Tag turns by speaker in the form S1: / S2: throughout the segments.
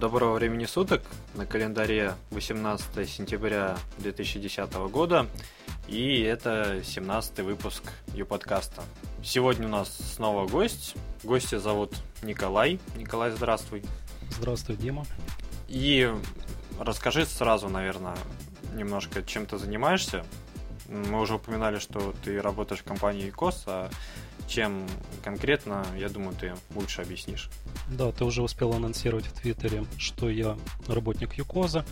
S1: Доброго времени суток. На календаре 18 сентября 2010 года. И это 17 выпуск Ю-подкаста. Сегодня у нас снова гость. Гостя зовут Николай. Николай, здравствуй.
S2: Здравствуй, Дима.
S1: И расскажи сразу, наверное, немножко, чем ты занимаешься. Мы уже упоминали, что ты работаешь в компании ИКОС, а чем конкретно, я думаю, ты лучше объяснишь.
S2: Да, ты уже успел анонсировать в Твиттере, что я работник Юкоза.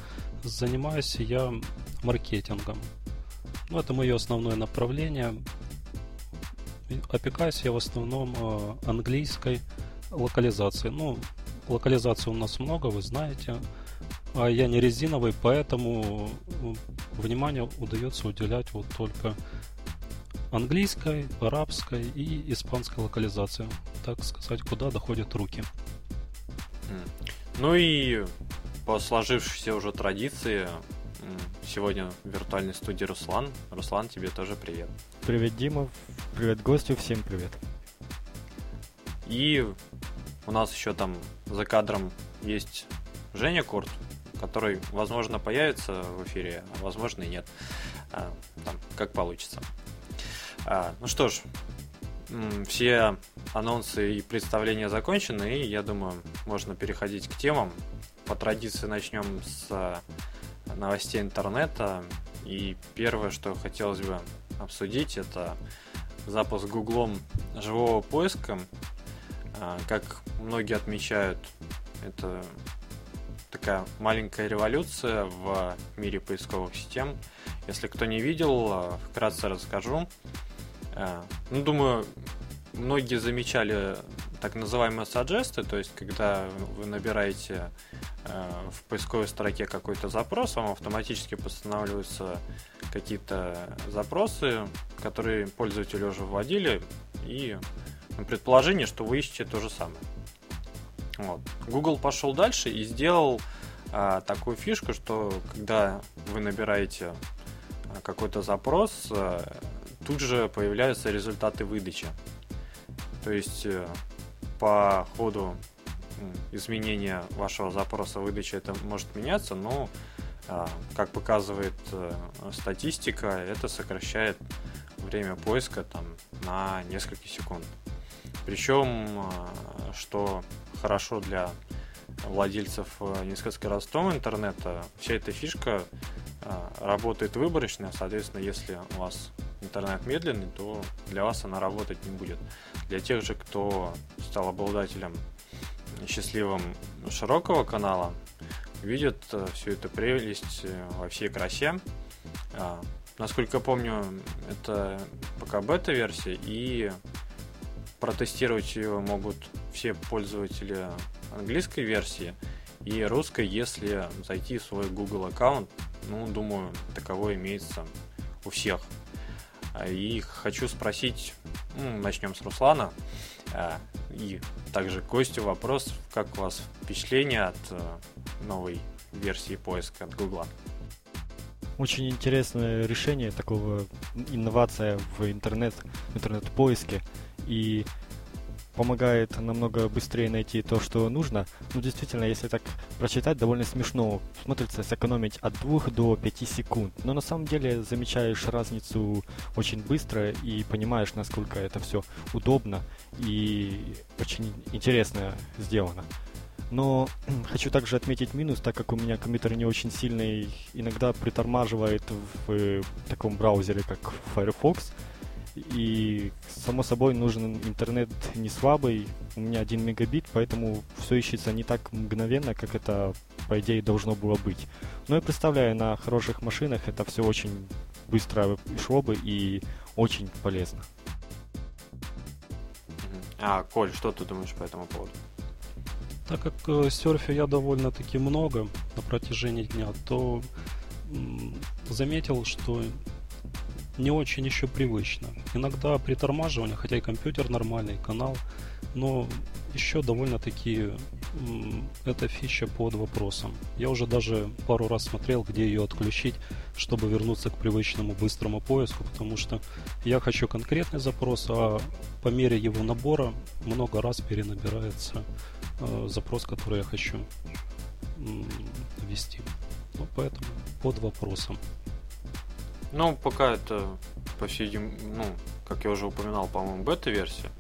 S2: Занимаюсь я маркетингом. Ну, это мое основное направление. Опекаюсь я в основном э, английской локализацией. Ну, локализации у нас много, вы знаете. А я не резиновый, поэтому внимание удается уделять вот только английской, арабской и испанской локализации. Так сказать, куда доходят руки.
S1: Ну и по сложившейся уже традиции, сегодня в виртуальной студии Руслан. Руслан, тебе тоже привет.
S3: Привет, Дима. Привет, гостю. Всем привет.
S1: И у нас еще там за кадром есть Женя Курт, который, возможно, появится в эфире, а возможно и нет. А, там, как получится. А, ну что ж, все анонсы и представления закончены, и я думаю, можно переходить к темам. По традиции начнем с а, новостей интернета. И первое, что хотелось бы обсудить, это запуск Гуглом живого поиска. А, как многие отмечают, это такая маленькая революция в мире поисковых систем. Если кто не видел, а, вкратце расскажу. А, ну, думаю, многие замечали так называемые саджесты, то есть когда вы набираете э, в поисковой строке какой-то запрос, вам автоматически постанавливаются какие-то запросы, которые пользователи уже вводили, и ну, предположение, что вы ищете то же самое. Вот. Google пошел дальше и сделал а, такую фишку, что когда вы набираете какой-то запрос, а, тут же появляются результаты выдачи. То есть э, по ходу изменения вашего запроса выдачи это может меняться, но а, как показывает э, статистика, это сокращает время поиска там, на несколько секунд. Причем, что хорошо для владельцев э, низкоскоростного интернета, вся эта фишка работает выборочно, соответственно, если у вас интернет медленный, то для вас она работать не будет. Для тех же, кто стал обладателем счастливым широкого канала, видят э, всю эту прелесть э, во всей красе. А, насколько помню, это пока бета-версия, и протестировать ее могут все пользователи английской версии и русской, если зайти в свой Google аккаунт. Ну, думаю, таковой имеется у всех. И хочу спросить, ну, начнем с Руслана. А, и также Костю вопрос, как у вас впечатление от э, новой версии поиска от Гугла?
S3: Очень интересное решение, такого инновация в интернет, интернет-поиске. И помогает намного быстрее найти то, что нужно. Ну, действительно, если так прочитать, довольно смешно. Смотрится сэкономить от 2 до 5 секунд. Но на самом деле замечаешь разницу очень быстро и понимаешь, насколько это все удобно и очень интересно сделано. Но хочу также отметить минус, так как у меня компьютер не очень сильный, иногда притормаживает в э, таком браузере, как Firefox. И, само собой, нужен интернет не слабый. У меня 1 мегабит, поэтому все ищется не так мгновенно, как это, по идее, должно было быть. Но я представляю, на хороших машинах это все очень быстро шло бы и очень полезно.
S1: А, Коль, что ты думаешь по этому поводу?
S2: Так как э, серфю я довольно-таки много на протяжении дня, то заметил, что не очень еще привычно. Иногда притормаживание, хотя и компьютер нормальный, канал, но еще довольно-таки эта фича под вопросом. Я уже даже пару раз смотрел, где ее отключить, чтобы вернуться к привычному быстрому поиску, потому что я хочу конкретный запрос, а по мере его набора много раз перенабирается э, запрос, который я хочу. ввести. Ну, поэтому под вопросом.
S1: Ну, пока это, по всей ну, как я уже упоминал, по-моему, бета-версия.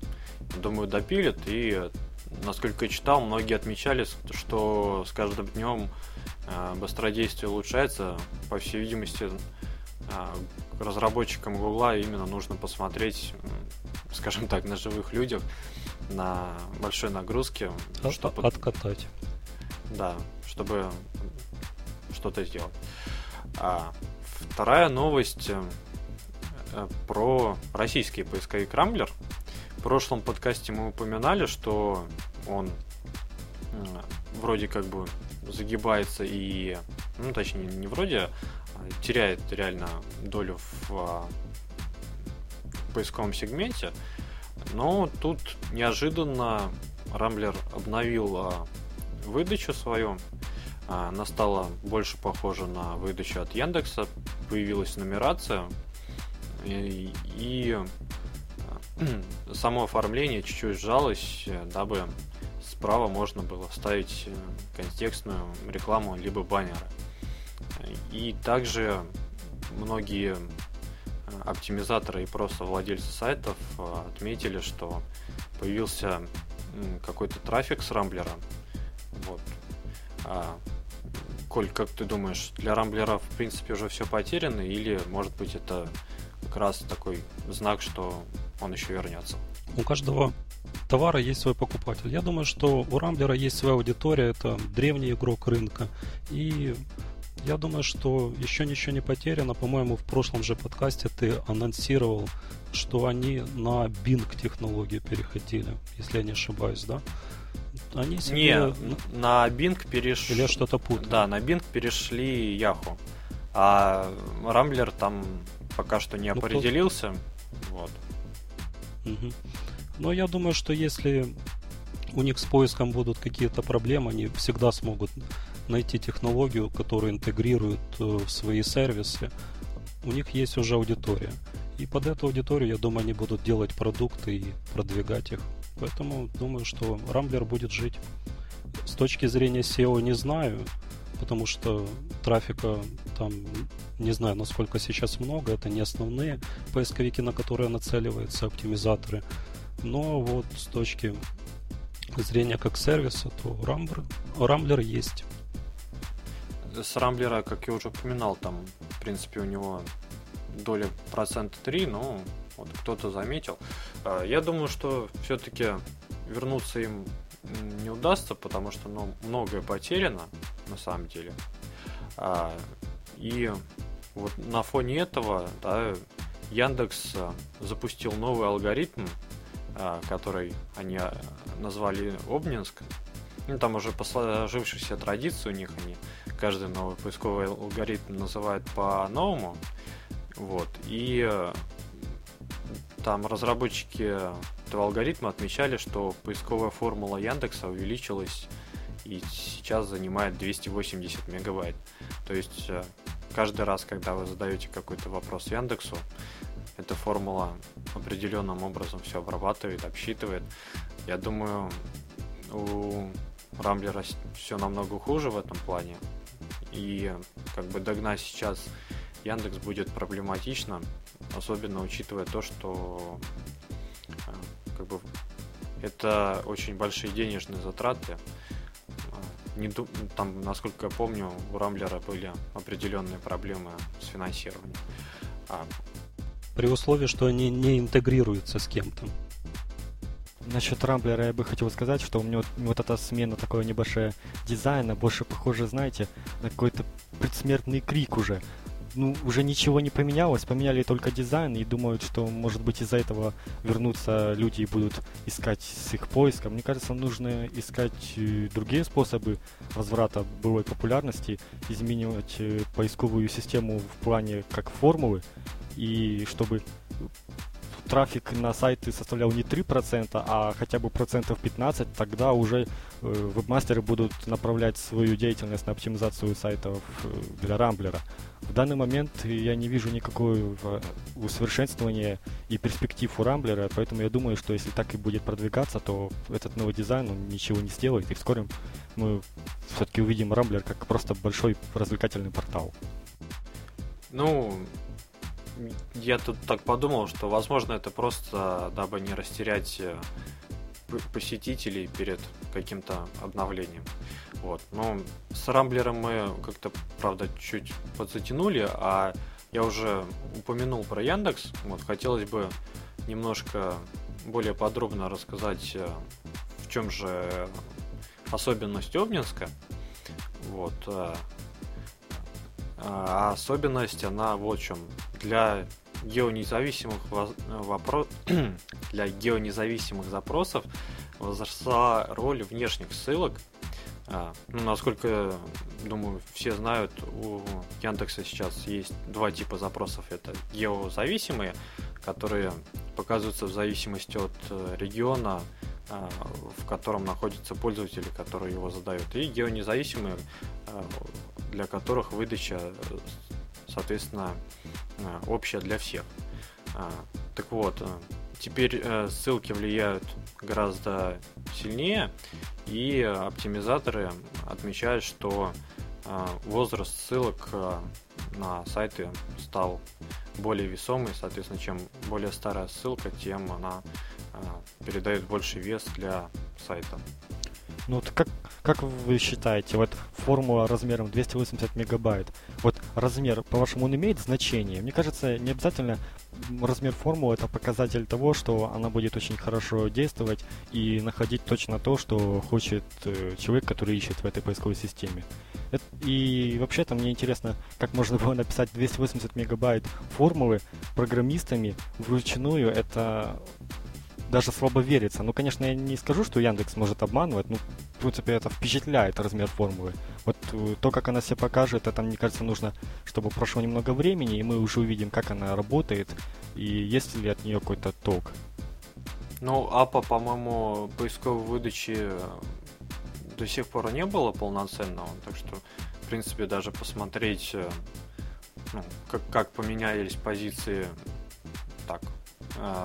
S1: Думаю, допилят. И, насколько я читал, многие отмечали, что с каждым днем э, быстродействие улучшается. По всей видимости, э, разработчикам Гугла именно нужно посмотреть, скажем так, на живых людях, на большой нагрузке.
S2: От, чтобы... Откатать.
S1: Да, чтобы что-то сделать. А вторая новость э, про российский поисковик Рамблер. В прошлом подкасте мы упоминали, что он вроде как бы загибается и, ну точнее не вроде, а теряет реально долю в а, поисковом сегменте. Но тут неожиданно Рамблер обновил а, выдачу свою. Она стала больше похожа на выдачу от Яндекса. Появилась нумерация. И, и само оформление чуть-чуть сжалось, дабы справа можно было вставить э, контекстную рекламу либо баннеры. И также многие э, оптимизаторы и просто владельцы сайтов э, отметили, что появился какой-то трафик с Рамблера. Вот. Коль, как ты думаешь, для Рамблера в принципе уже все потеряно, или может быть это как раз такой знак, что он еще вернется?
S2: У каждого товара есть свой покупатель. Я думаю, что у Рамблера есть своя аудитория, это древний игрок рынка. И я думаю, что еще ничего не потеряно. По-моему, в прошлом же подкасте ты анонсировал, что они на Bing технологию переходили, если я не ошибаюсь, да?
S1: Они себе... Не, на Bing перешли...
S2: Или что-то путаю?
S1: Да, на Bing перешли Yahoo. А Рамблер там пока что не ну, определился. Кто... Вот.
S2: Угу. Но я думаю, что если у них с поиском будут какие-то проблемы, они всегда смогут найти технологию, которая интегрирует э, в свои сервисы. У них есть уже аудитория. И под эту аудиторию, я думаю, они будут делать продукты и продвигать их. Поэтому думаю, что Рамблер будет жить. С точки зрения SEO не знаю, потому что трафика там не знаю, насколько сейчас много. Это не основные поисковики, на которые нацеливаются оптимизаторы. Но вот с точки зрения как сервиса, то Рамблер, Рамблер есть
S1: с Рамблера, как я уже упоминал, там, в принципе, у него доля процента 3, ну, вот кто-то заметил. А, я думаю, что все-таки вернуться им не удастся, потому что ну, многое потеряно, на самом деле. А, и вот на фоне этого да, Яндекс а, запустил новый алгоритм, который они назвали Обнинск. Ну, там уже по сложившейся традиции у них они каждый новый поисковый алгоритм называют по-новому. Вот. И там разработчики этого алгоритма отмечали, что поисковая формула Яндекса увеличилась и сейчас занимает 280 мегабайт. То есть э, каждый раз, когда вы задаете какой-то вопрос Яндексу, эта формула определенным образом все обрабатывает, обсчитывает. Я думаю, у Рамблера все намного хуже в этом плане. И как бы догнать сейчас Яндекс будет проблематично, особенно учитывая то, что э, как бы это очень большие денежные затраты. Э, не, там, насколько я помню, у Рамблера были определенные проблемы с финансированием. А...
S2: При условии, что они не интегрируются с кем-то.
S3: Насчет Рамблера я бы хотел сказать, что у меня вот, вот эта смена такого небольшая дизайна больше похоже, знаете, на какой-то предсмертный крик уже. Ну, уже ничего не поменялось, поменяли только дизайн и думают, что, может быть, из-за этого вернутся люди и будут искать с их поиском. Мне кажется, нужно искать э, другие способы возврата былой популярности, изменивать э, поисковую систему в плане как формулы, и чтобы трафик на сайты составлял не 3%, а хотя бы процентов 15%, тогда уже э, вебмастеры будут направлять свою деятельность на оптимизацию сайтов э, для Рамблера. В данный момент я не вижу никакого э, усовершенствования и перспектив у Рамблера, поэтому я думаю, что если так и будет продвигаться, то этот новый дизайн он ничего не сделает, и вскоре мы все-таки увидим Рамблер как просто большой развлекательный портал.
S1: Ну, я тут так подумал, что, возможно, это просто, дабы не растерять э, посетителей перед каким-то обновлением. Вот. Но с Рамблером мы как-то, правда, чуть подзатянули, а я уже упомянул про Яндекс. Вот, хотелось бы немножко более подробно рассказать, э, в чем же особенность Обнинска. Вот. Э, а особенность, она вот в чем. Для геонезависимых вопрос... для геонезависимых запросов возросла роль внешних ссылок. А, ну, насколько, думаю, все знают, у Яндекса сейчас есть два типа запросов. Это геозависимые, которые показываются в зависимости от э, региона, а, в котором находятся пользователи, которые его задают, и геонезависимые, а, для которых выдача, соответственно, а, общая для всех. Так вот, теперь э, ссылки влияют гораздо сильнее, и оптимизаторы отмечают, что возраст ссылок на сайты стал более весомый, соответственно, чем более старая ссылка, тем она передает больше вес для сайта.
S3: Ну вот как, как вы считаете, вот формула размером 280 мегабайт, вот размер, по-вашему, он имеет значение? Мне кажется, не обязательно размер формулы это показатель того, что она будет очень хорошо действовать и находить точно то, что хочет э, человек, который ищет в этой поисковой системе. И вообще-то мне интересно, как можно было написать 280 мегабайт формулы программистами вручную. Это даже слабо верится. Ну, конечно, я не скажу, что Яндекс может обманывать, ну, в принципе, это впечатляет размер формулы. Вот э, то, как она себя покажет, это, мне кажется, нужно, чтобы прошло немного времени, и мы уже увидим, как она работает, и есть ли от нее какой-то ток.
S1: Ну, АПА, по-моему, поисковой выдачи до сих пор не было полноценного, так что, в принципе, даже посмотреть, э, ну, как, как поменялись позиции, так, э,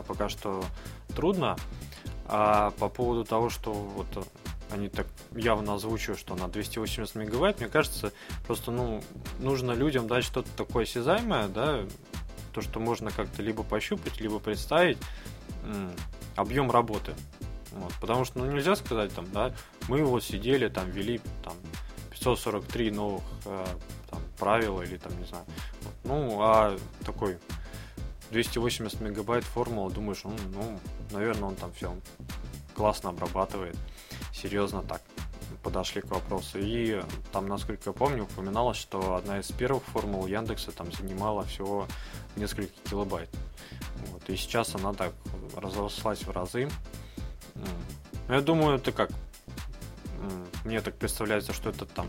S1: пока что трудно. А по поводу того, что вот они так явно озвучивают, что на 280 мегабайт, мне кажется, просто ну, нужно людям дать что-то такое осязаемое, да, то, что можно как-то либо пощупать, либо представить объем работы. Вот, потому что ну, нельзя сказать, там, да, мы вот сидели, там, вели там, 543 новых э, там, правила или там, не знаю. Вот, ну, а такой 280 мегабайт формула, думаешь, ну, ну, наверное, он там все классно обрабатывает. Серьезно так подошли к вопросу. И там, насколько я помню, упоминалось, что одна из первых формул Яндекса там занимала всего несколько килобайт. Вот. И сейчас она так разрослась в разы. Ну, я думаю, это как мне так представляется, что это там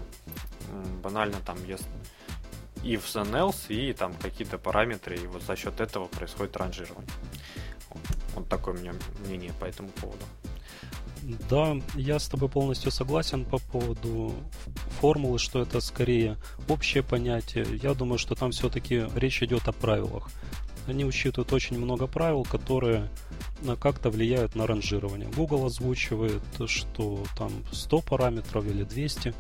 S1: банально там если ifs and else и там какие-то параметры, и вот за счет этого происходит ранжирование. Вот, такое у меня мнение по этому поводу.
S2: Да, я с тобой полностью согласен по поводу формулы, что это скорее общее понятие. Я думаю, что там все-таки речь идет о правилах. Они учитывают очень много правил, которые как-то влияют на ранжирование. Google озвучивает, что там 100 параметров или 200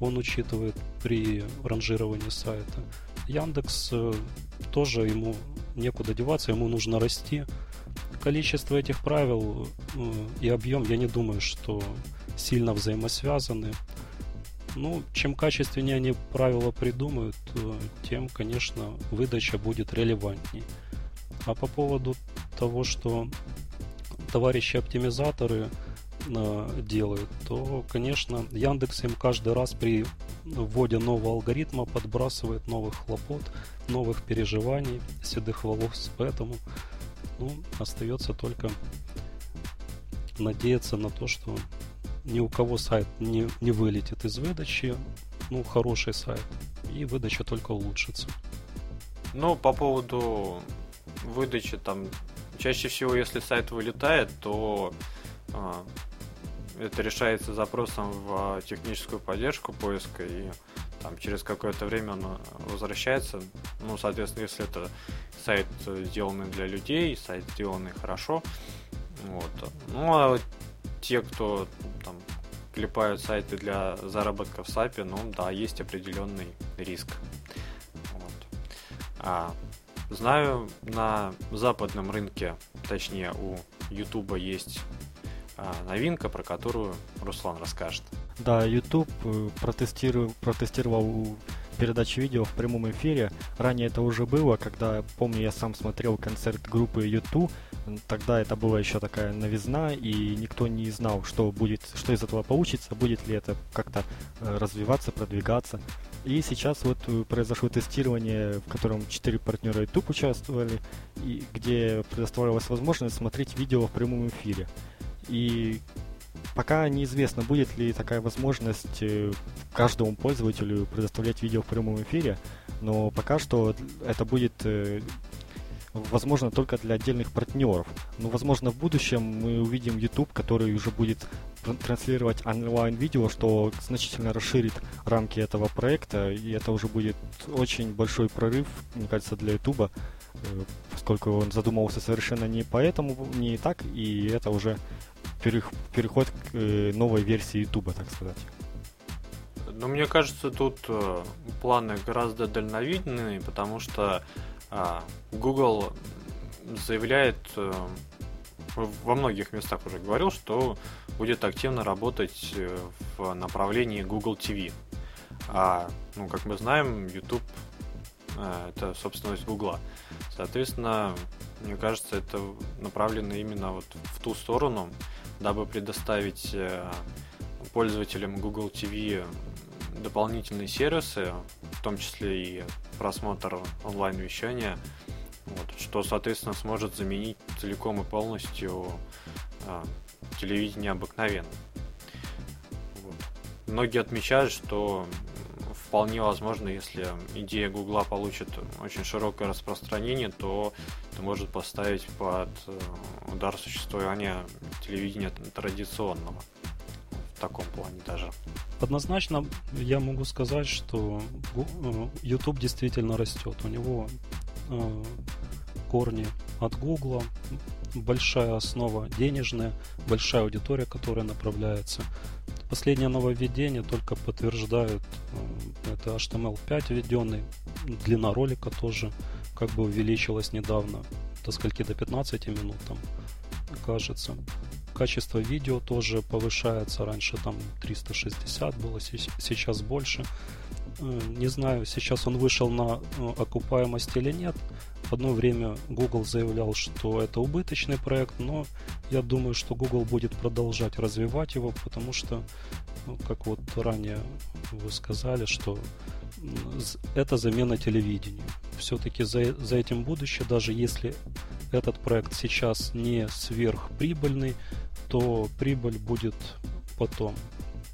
S2: он учитывает при ранжировании сайта. Яндекс э, тоже ему некуда деваться, ему нужно расти. Количество этих правил э, и объем, я не думаю, что сильно взаимосвязаны. Ну, чем качественнее они правила придумают, э, тем, конечно, выдача будет релевантней. А по поводу того, что товарищи оптимизаторы э, делают, то, конечно, Яндекс им каждый раз при вводе нового алгоритма подбрасывает новых хлопот, новых переживаний, седых волос. Поэтому ну, остается только надеяться на то, что ни у кого сайт не, не вылетит из выдачи. Ну, хороший сайт. И выдача только улучшится.
S1: Ну, по поводу выдачи там чаще всего, если сайт вылетает, то а, это решается запросом в техническую поддержку поиска и там через какое-то время он возвращается. Ну, соответственно, если это сайт сделанный для людей, сайт сделанный хорошо. Вот. Ну, а те, кто там клепают сайты для заработка в САПе, ну да, есть определенный риск. Вот. А, знаю, на западном рынке, точнее у Ютуба есть а, новинка, про которую Руслан расскажет.
S3: Да, YouTube э, протестировал, протестировал передачи видео в прямом эфире. Ранее это уже было, когда, помню, я сам смотрел концерт группы YouTube. Тогда это была еще такая новизна, и никто не знал, что будет, что из этого получится, будет ли это как-то э, развиваться, продвигаться. И сейчас вот э, произошло тестирование, в котором четыре партнера YouTube участвовали, и где предоставлялась возможность смотреть видео в прямом эфире. И пока неизвестно, будет ли такая возможность э, каждому пользователю предоставлять видео в прямом эфире, но пока что это будет э, возможно только для отдельных партнеров. Но, возможно, в будущем мы увидим YouTube, который уже будет транслировать онлайн-видео, что значительно расширит рамки этого проекта, и это уже будет очень большой прорыв, мне кажется, для YouTube, э, поскольку он задумывался совершенно не поэтому, не так, и это уже переход к э, новой версии YouTube, так сказать.
S1: Но мне кажется, тут э, планы гораздо дальновидные, потому что а, Google заявляет э, во многих местах уже говорил, что будет активно работать в направлении Google TV. А, ну, как мы знаем, YouTube это собственность Google. Соответственно, мне кажется, это направлено именно вот в ту сторону, дабы предоставить э, пользователям Google TV дополнительные сервисы, в том числе и просмотр онлайн-вещания, вот, что, соответственно, сможет заменить целиком и полностью а, телевидение обыкновенно. Вот. Многие отмечают, что вполне возможно, если идея Гугла получит очень широкое распространение, то это может поставить под э, удар существования телевидения традиционного. В таком плане даже.
S2: Однозначно я могу сказать, что э, YouTube действительно растет. У него э, корни от Гугла, большая основа денежная, большая аудитория, которая направляется. Последнее нововведение только подтверждают, э, это HTML5 введенный, длина ролика тоже как бы увеличилась недавно, до скольки до 15 минут там, кажется. Качество видео тоже повышается, раньше там 360 было, сейчас больше. Э, не знаю, сейчас он вышел на э, окупаемость или нет. В одно время Google заявлял, что это убыточный проект, но я думаю, что Google будет продолжать развивать его, потому что, ну, как вот ранее вы сказали, что это замена телевидению. Все-таки за, за этим будущее, даже если этот проект сейчас не сверхприбыльный, то прибыль будет потом.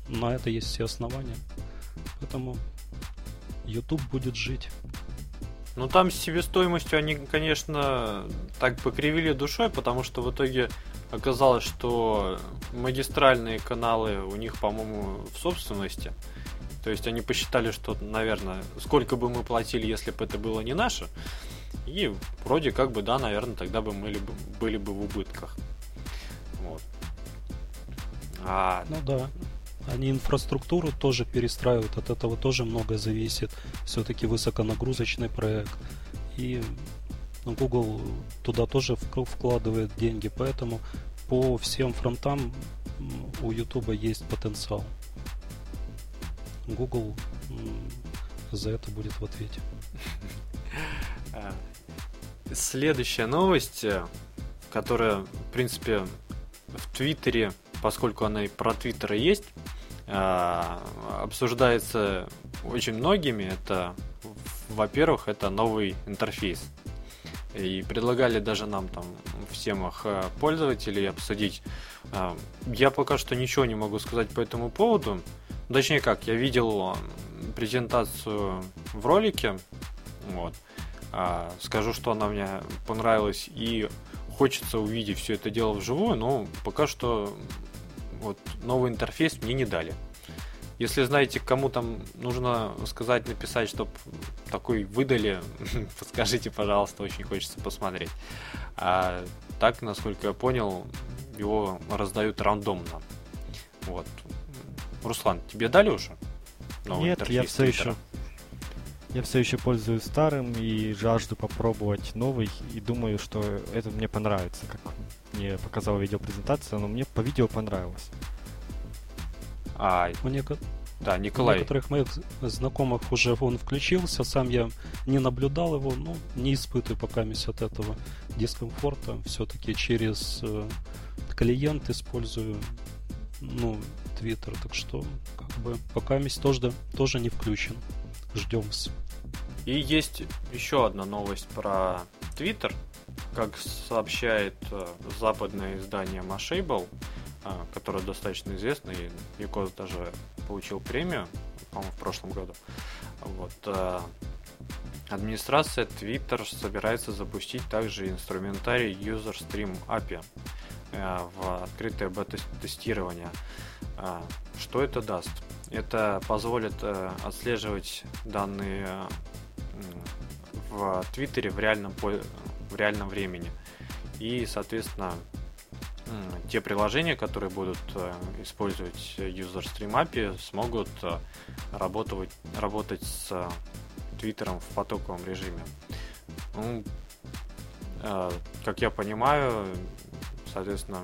S2: На это есть все основания. Поэтому YouTube будет жить.
S1: Ну там с себестоимостью они, конечно, так покривили душой, потому что в итоге оказалось, что магистральные каналы у них, по-моему, в собственности. То есть они посчитали, что, наверное, сколько бы мы платили, если бы это было не наше. И вроде как бы, да, наверное, тогда бы мы были бы в убытках. Вот.
S2: А... Ну да. Они инфраструктуру тоже перестраивают, от этого тоже многое зависит. Все-таки высоконагрузочный проект. И ну, Google туда тоже вкладывает деньги, поэтому по всем фронтам у YouTube есть потенциал. Google за это будет в ответе.
S1: А, следующая новость, э, которая, в принципе, в Твиттере, поскольку она и про Твиттер есть, а, обсуждается очень многими. Это, во-первых, это новый интерфейс. И предлагали даже нам там всем их э, пользователей обсудить. А, я пока что ничего не могу сказать по этому поводу. Точнее как, я видел презентацию в ролике. Вот. А, скажу, что она мне понравилась и хочется увидеть все это дело вживую, но пока что вот новый интерфейс мне не дали. Если знаете, кому там нужно сказать, написать, чтобы такой выдали, подскажите, пожалуйста, очень хочется посмотреть. А так, насколько я понял, его раздают рандомно. Вот. Руслан, тебе дали уже?
S3: Новый Нет, я все еще я все еще пользуюсь старым и жажду попробовать новый и думаю, что это мне понравится, как мне показала видеопрезентация, но мне по видео понравилось.
S2: А, мне, да, Николай. У некоторых моих знакомых уже он включился, сам я не наблюдал его, ну, не испытываю пока от этого дискомфорта. Все-таки через э, клиент использую, ну, Twitter, так что, как бы, пока тоже, тоже не включен. Ждем.
S1: И есть еще одна новость про Twitter. Как сообщает э, западное издание Mashable, э, которое достаточно известно, и Якос даже получил премию, по-моему, в прошлом году. Вот, э, администрация Twitter собирается запустить также инструментарий User Stream API в открытое бета-тестирование. Что это даст? Это позволит отслеживать данные в Твиттере в реальном, в реальном времени. И, соответственно, те приложения, которые будут э, использовать User Stream API, смогут э, работать, работать с Твиттером в потоковом режиме. Ну, э, как я понимаю, соответственно,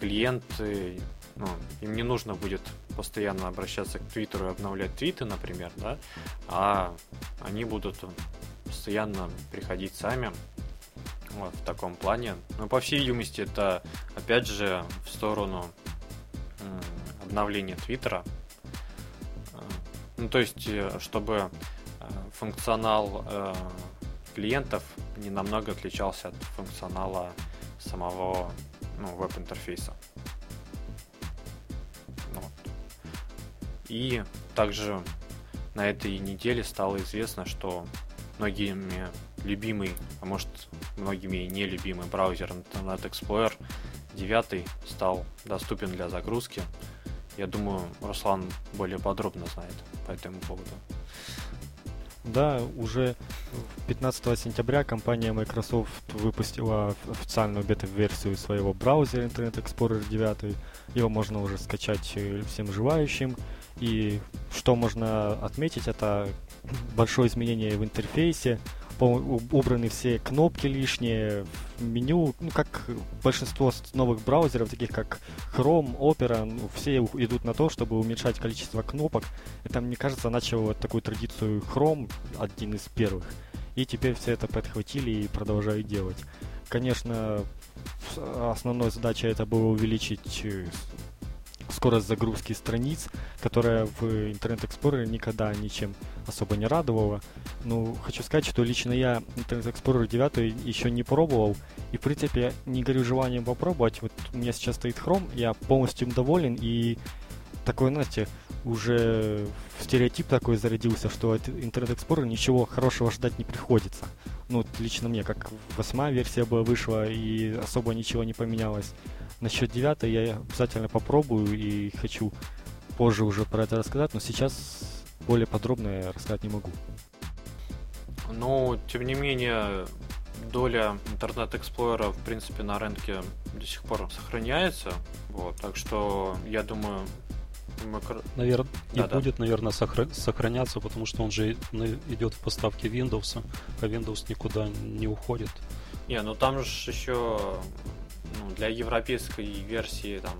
S1: клиенты, ну, им не нужно будет постоянно обращаться к Твиттеру и обновлять твиты, например, да, а они будут постоянно приходить сами вот, в таком плане. Но по всей видимости это опять же в сторону обновления Твиттера. Ну, то есть, э, чтобы э, функционал э, клиентов не намного отличался от функционала самого ну, веб-интерфейса. И также на этой неделе стало известно, что многими любимый, а может многими и нелюбимый браузер Internet Explorer 9 стал доступен для загрузки. Я думаю, Руслан более подробно знает по этому поводу.
S3: Да, уже 15 сентября компания Microsoft выпустила официальную бета-версию своего браузера Internet Explorer 9. Его можно уже скачать э, всем желающим. И что можно отметить, это большое изменение в интерфейсе, убраны все кнопки лишние, меню, ну, как большинство новых браузеров, таких как Chrome, Opera, ну, все идут на то, чтобы уменьшать количество кнопок. Это, мне кажется, начал вот такую традицию Chrome, один из первых. И теперь все это подхватили и продолжают делать. Конечно, основной задачей это было увеличить э, скорость загрузки страниц, которая в Internet Explorer никогда ничем особо не радовала. Ну, хочу сказать, что лично я Internet Explorer 9 еще не пробовал, и в принципе не горю желанием попробовать. Вот у меня сейчас стоит Chrome, я полностью им доволен, и такой, знаете, уже стереотип такой зародился, что от Internet Explorer ничего хорошего ждать не приходится. Ну, лично мне, как восьмая версия была вышла, и особо ничего не поменялось. Насчет девятой я обязательно попробую и хочу позже уже про это рассказать, но сейчас более подробно я рассказать не могу.
S1: Но, тем не менее, доля интернет Explorer, в принципе, на рынке до сих пор сохраняется. Вот, так что, я думаю,
S2: Макро... Наверное, да, и да. будет, наверное, сохра... сохраняться, потому что он же идет в поставке Windows, а Windows никуда не уходит.
S1: Не, ну там же еще ну, для европейской версии там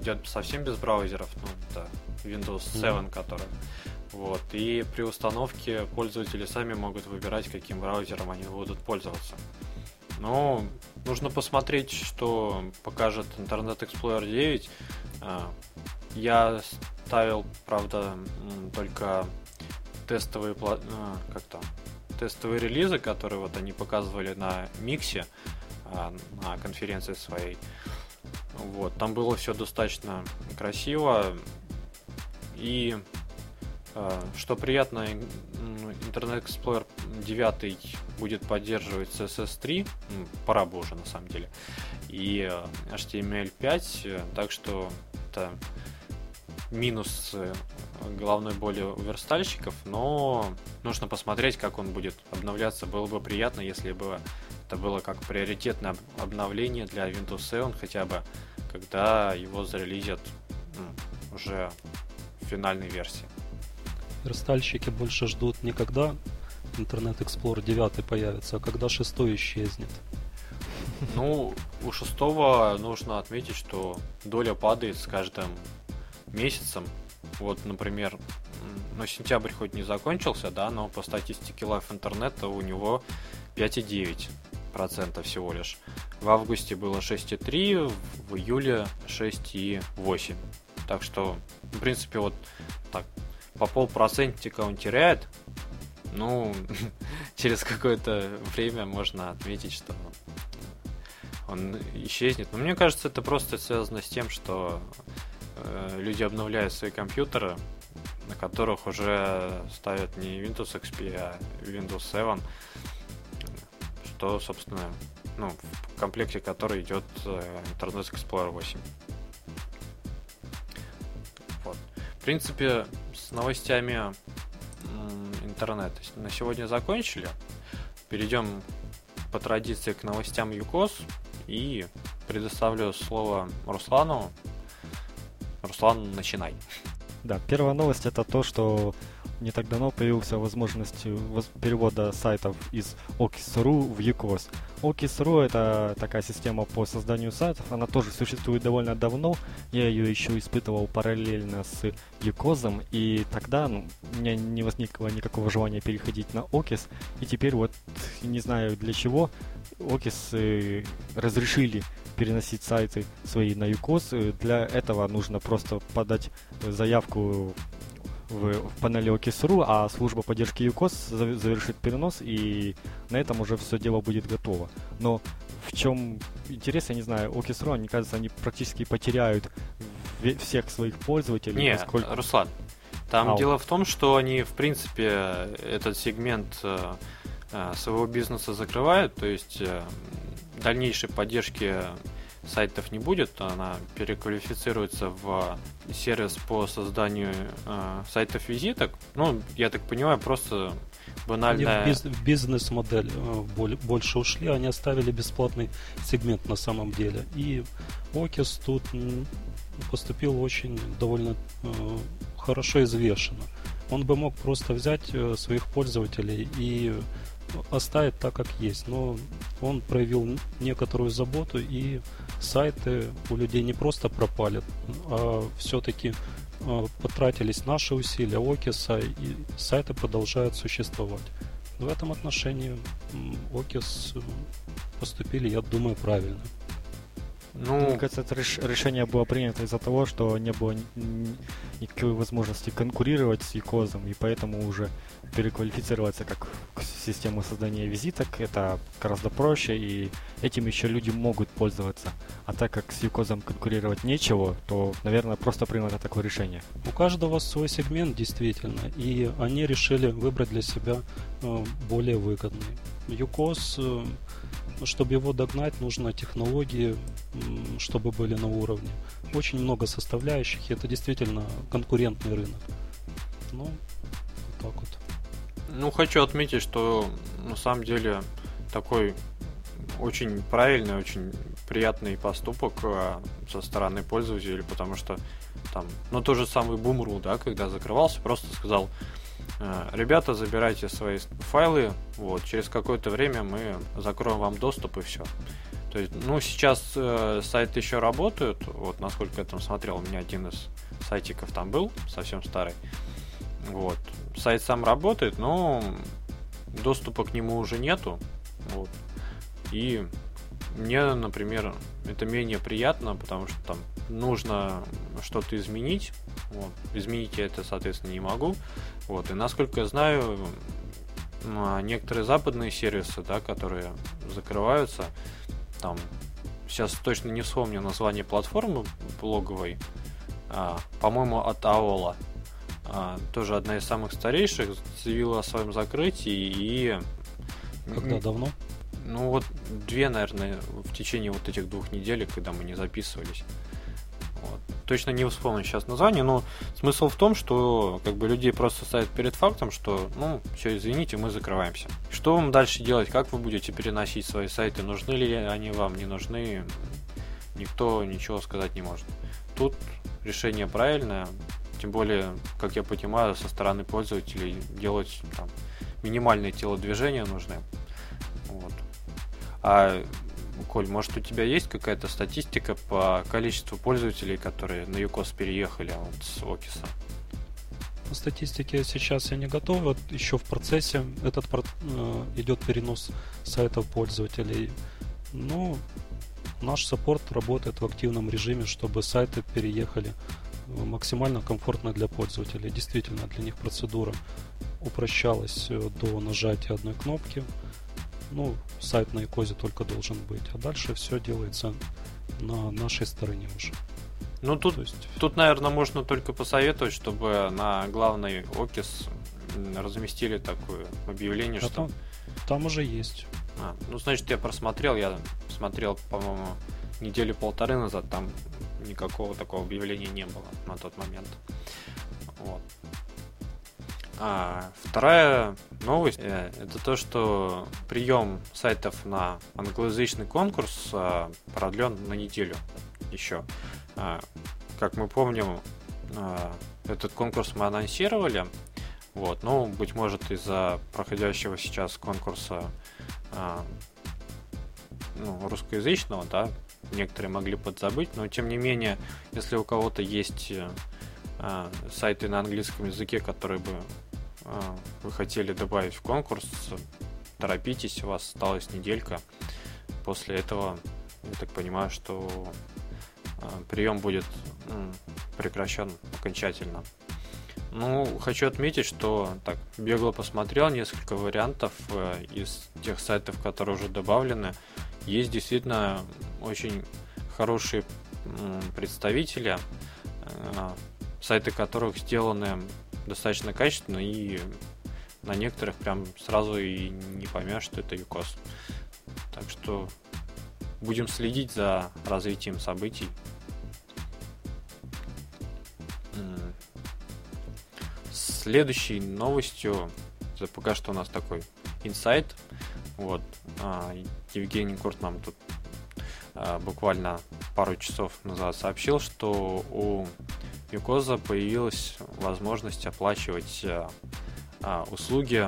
S1: идет совсем без браузеров, ну, это Windows 7, mm-hmm. который. Вот. И при установке пользователи сами могут выбирать, каким браузером они будут пользоваться. Но нужно посмотреть, что покажет Internet Explorer 9. А, я ставил, правда, только тестовые а, как то тестовые релизы, которые вот они показывали на Миксе. А, на конференции своей. Вот, там было все достаточно красиво. И а, что приятно, Internet Explorer 9 будет поддерживать CSS3, ну, пора бы уже на самом деле, и а, HTML5, так что это минус э, головной боли у верстальщиков, но нужно посмотреть, как он будет обновляться. Было бы приятно, если бы это было как приоритетное обновление для Windows 7 хотя бы, когда его зарелизят ну, уже в финальной версии.
S2: Верстальщики больше ждут не когда Internet Explorer 9 появится, а когда шестой исчезнет.
S1: Ну, у шестого нужно отметить, что доля падает с каждым месяцем. Вот, например, ну, сентябрь хоть не закончился, да, но по статистике Life Интернета у него 5,9% всего лишь. В августе было 6,3, в июле 6,8. Так что, в принципе, вот так, по полпроцентика он теряет. Ну, через какое-то время можно отметить, что он исчезнет. Но мне кажется, это просто связано с тем, что э, люди обновляют свои компьютеры, на которых уже ставят не Windows XP, а Windows 7, что, собственно, ну, в комплекте которой идет э, Internet Explorer 8. Вот. В принципе, с новостями интернета на сегодня закончили. Перейдем по традиции к новостям ЮКОС и предоставлю слово Руслану. Руслан, начинай.
S3: Да, первая новость это то, что не так давно появился возможность перевода сайтов из Okis.ru в UCOS. Okis.ru это такая система по созданию сайтов, она тоже существует довольно давно. Я ее еще испытывал параллельно с UCOS, и тогда ну, у меня не возникло никакого желания переходить на Okis, и теперь вот не знаю для чего Okis э, разрешили переносить сайты свои на UCOS. Для этого нужно просто подать заявку в, в панели OKIS.ru, а служба поддержки UCOS завершит перенос, и на этом уже все дело будет готово. Но в чем интерес, я не знаю, OKIS.ru, мне кажется, они практически потеряют всех своих пользователей.
S1: Не, поскольку... Руслан, там Ау. дело в том, что они, в принципе, этот сегмент э, э, своего бизнеса закрывают, то есть э, дальнейшей поддержки сайтов не будет, она переквалифицируется в сервис по созданию э, сайтов визиток. Ну, я так понимаю, просто банальная...
S2: Они в, биз- в бизнес-модель э, больше ушли, они оставили бесплатный сегмент на самом деле. И Окис тут поступил очень довольно э, хорошо извешенно. Он бы мог просто взять э, своих пользователей и оставить так, как есть. Но он проявил некоторую заботу, и сайты у людей не просто пропали, а все-таки а, потратились наши усилия, Окиса, и сайты продолжают существовать. В этом отношении Окис поступили, я думаю, правильно.
S3: Ну, мне кажется, это решение было принято из-за того, что не было никакой возможности конкурировать с Якозом, и поэтому уже переквалифицироваться как систему создания визиток, это гораздо проще, и этим еще люди могут пользоваться. А так как с Юкозом конкурировать нечего, то, наверное, просто принято такое решение.
S2: У каждого свой сегмент, действительно, и они решили выбрать для себя э, более выгодный. Юкоз, э, чтобы его догнать, нужно технологии, чтобы были на уровне. Очень много составляющих, и это действительно конкурентный рынок. Ну, вот так вот.
S1: Ну, хочу отметить, что на самом деле такой очень правильный, очень приятный поступок э, со стороны пользователей, потому что там, ну, тот же самый Boom.ru, да, когда закрывался, просто сказал, ребята, забирайте свои файлы, вот, через какое-то время мы закроем вам доступ и все. То есть, ну, сейчас э, сайты еще работают, вот, насколько я там смотрел, у меня один из сайтиков там был, совсем старый, вот. Сайт сам работает, но доступа к нему уже нету. Вот. И мне, например, это менее приятно, потому что там нужно что-то изменить. Вот. Изменить я это, соответственно, не могу. Вот. И насколько я знаю, некоторые западные сервисы, да, которые закрываются, там сейчас точно не вспомню название платформы блоговой, а, по-моему, от Аола а, тоже одна из самых старейших, заявила о своем закрытии и...
S2: Когда давно?
S1: Ну вот две, наверное, в течение вот этих двух недель, когда мы не записывались. Вот. Точно не вспомню сейчас название, но смысл в том, что как бы людей просто ставят перед фактом, что, ну, все, извините, мы закрываемся. Что вам дальше делать? Как вы будете переносить свои сайты? Нужны ли они вам, не нужны? Никто ничего сказать не может. Тут решение правильное. Тем более, как я понимаю, со стороны пользователей делать там, минимальные телодвижения нужны. Вот. А, Коль, может у тебя есть какая-то статистика по количеству пользователей, которые на ЮКОС переехали вот с Окиса?
S2: По статистике сейчас я не готов, вот еще в процессе этот э, идет перенос сайтов пользователей. Ну, наш саппорт работает в активном режиме, чтобы сайты переехали э, максимально комфортно для пользователей. Действительно, для них процедура упрощалась э, до нажатия одной кнопки. Ну, сайт на икозе только должен быть, а дальше все делается на нашей стороне уже.
S1: Ну тут, есть... тут, наверное, можно только посоветовать, чтобы на главный Окис разместили такое объявление, а что...
S2: Там, там уже есть.
S1: А, ну, значит, я просмотрел, я смотрел, по-моему, недели полторы назад, там никакого такого объявления не было на тот момент. Вот. А вторая новость э, это то, что прием сайтов на англоязычный конкурс э, продлен на неделю еще. А, как мы помним, э, этот конкурс мы анонсировали. Вот, но, быть может, из-за проходящего сейчас конкурса ну, русскоязычного, да, некоторые могли подзабыть, но тем не менее, если у кого-то есть сайты на английском языке, которые бы а, вы хотели добавить в конкурс, торопитесь, у вас осталась неделька. После этого, я так понимаю, что а, прием будет прекращен окончательно. Ну, хочу отметить, что так бегло посмотрел несколько вариантов э, из тех сайтов, которые уже добавлены. Есть действительно очень хорошие представители, сайты которых сделаны достаточно качественно и на некоторых прям сразу и не поймешь, что это ЮКОС. Так что будем следить за развитием событий. Следующей новостью, это пока что у нас такой инсайт. Вот, а, Евгений Курт нам тут а, буквально пару часов назад сообщил, что у Юкоза появилась возможность оплачивать э, а, услуги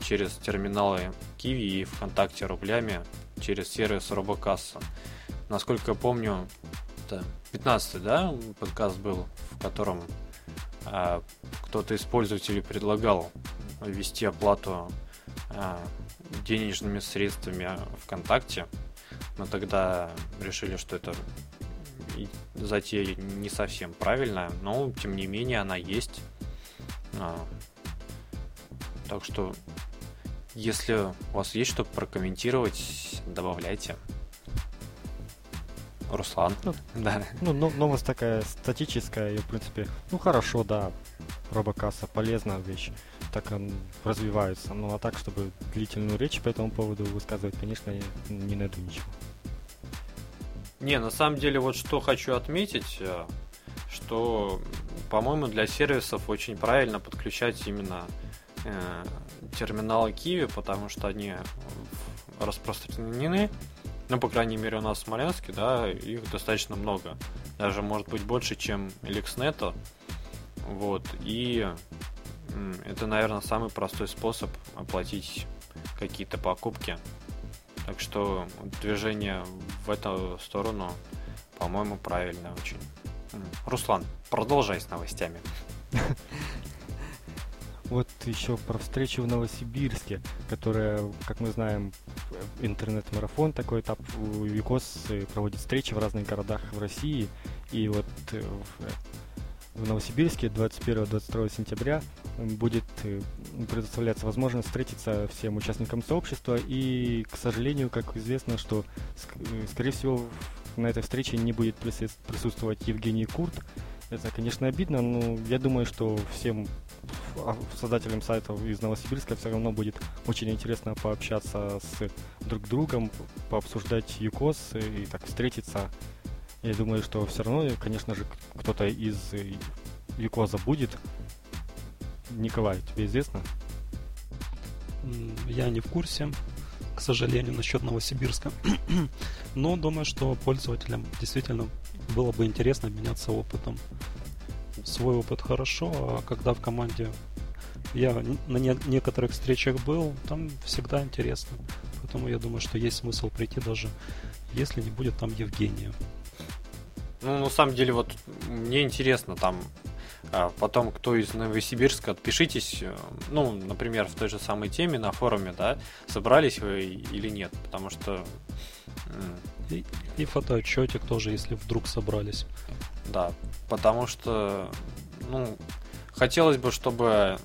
S1: через терминалы Kiwi и ВКонтакте рублями через сервис Робокасса. Насколько я помню, это 15 да, подкаст был, в котором а, кто-то из пользователей предлагал ввести оплату а, денежными средствами ВКонтакте. Мы тогда решили, что это затея не совсем правильная, но тем не менее она есть. А, так что, если у вас есть что прокомментировать, добавляйте. Руслан.
S3: Ну, да. Ну, ну, новость такая статическая, и, в принципе, ну хорошо, да, робокасса полезная вещь, так он развивается. Ну а так, чтобы длительную речь по этому поводу высказывать, конечно, я не найду ничего.
S1: Не, на самом деле, вот что хочу отметить, э, что, по-моему, для сервисов очень правильно подключать именно э, терминалы Kiwi, потому что они распространены, ну, по крайней мере, у нас в Смоленске, да, их достаточно много. Даже, может быть, больше, чем LixNet. Вот, и это, наверное, самый простой способ оплатить какие-то покупки так что движение в эту сторону, по-моему, правильное очень. Руслан, продолжай с новостями.
S3: Вот еще про встречу в Новосибирске, которая, как мы знаем, интернет-марафон, такой этап у ВИКОС проводит встречи в разных городах в России. И вот э, в Новосибирске 21-22 сентября будет э, предоставляться возможность встретиться всем участникам сообщества. И, к сожалению, как известно, что, э, скорее всего, на этой встрече не будет присутствовать Евгений Курт. Это, конечно, обидно, но я думаю, что всем а, создателям сайтов из Новосибирска все равно будет очень интересно пообщаться с друг другом, пообсуждать ЮКОС и так встретиться я думаю, что все равно, конечно же, кто-то из Юкоза будет. Николай, тебе известно?
S2: Я не в курсе, к сожалению, насчет Новосибирска. Но думаю, что пользователям действительно было бы интересно обменяться опытом свой опыт хорошо, а когда в команде я на не- некоторых встречах был, там всегда интересно. Поэтому я думаю, что есть смысл прийти даже, если не будет там Евгения.
S1: Ну, на самом деле, вот мне интересно там а потом, кто из Новосибирска, отпишитесь, э, ну, например, в той же самой теме на форуме, да, собрались вы или нет, потому что...
S2: И, и фотоотчетик тоже, если вдруг собрались.
S1: Да, потому что, ну, хотелось бы, чтобы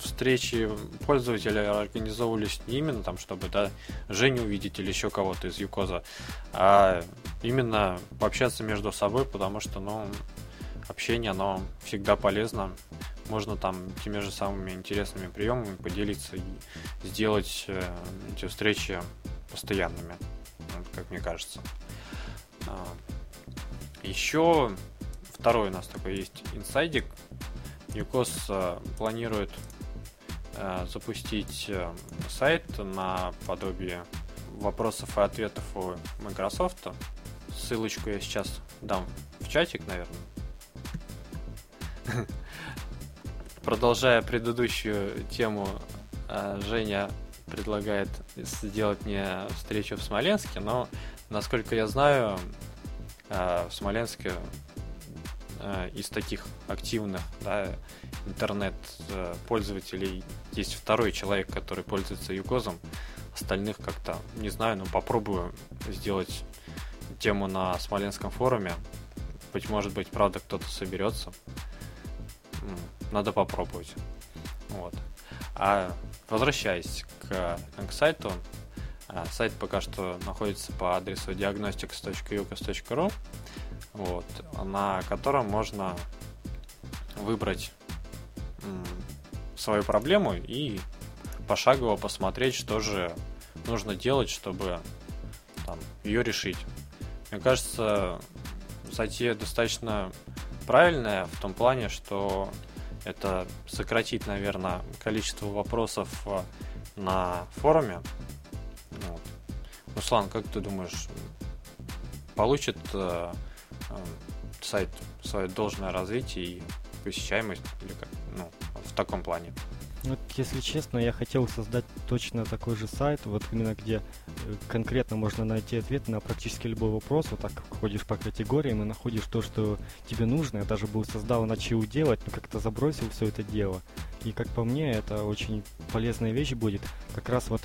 S1: встречи пользователей организовывались не именно там, чтобы да, Женю увидеть или еще кого-то из Юкоза, а именно пообщаться между собой, потому что, ну, общение, оно всегда полезно. Можно там теми же самыми интересными приемами поделиться и сделать э, эти встречи постоянными, как мне кажется. А, еще второй у нас такой есть инсайдик. Юкос э, планирует запустить сайт на подобие вопросов и ответов у Microsoft. Ссылочку я сейчас дам в чатик, наверное. Продолжая предыдущую тему, э, Женя предлагает сделать мне встречу в Смоленске, но, насколько я знаю, э, в Смоленске э, из таких активных да, интернет-пользователей есть второй человек, который пользуется Юкозом. Остальных как-то, не знаю, но попробую сделать тему на Смоленском форуме. Быть может быть, правда, кто-то соберется надо попробовать. Вот. А возвращаясь к, к сайту, а, сайт пока что находится по адресу diagnostics.ucas.ru, вот, на котором можно выбрать свою проблему и пошагово посмотреть, что же нужно делать, чтобы там, ее решить. Мне кажется, затея достаточно правильная в том плане, что это сократит, наверное, количество вопросов э, на форуме. Вот. Руслан, как ты думаешь, получит э, э, сайт свое должное развитие и посещаемость или как, ну, в таком плане?
S3: Вот, если честно, я хотел создать точно такой же сайт, вот именно где э, конкретно можно найти ответ на практически любой вопрос. Вот так ходишь по категориям и находишь то, что тебе нужно. Я даже был создал, начал делать, но как-то забросил все это дело. И как по мне, это очень полезная вещь будет. Как раз вот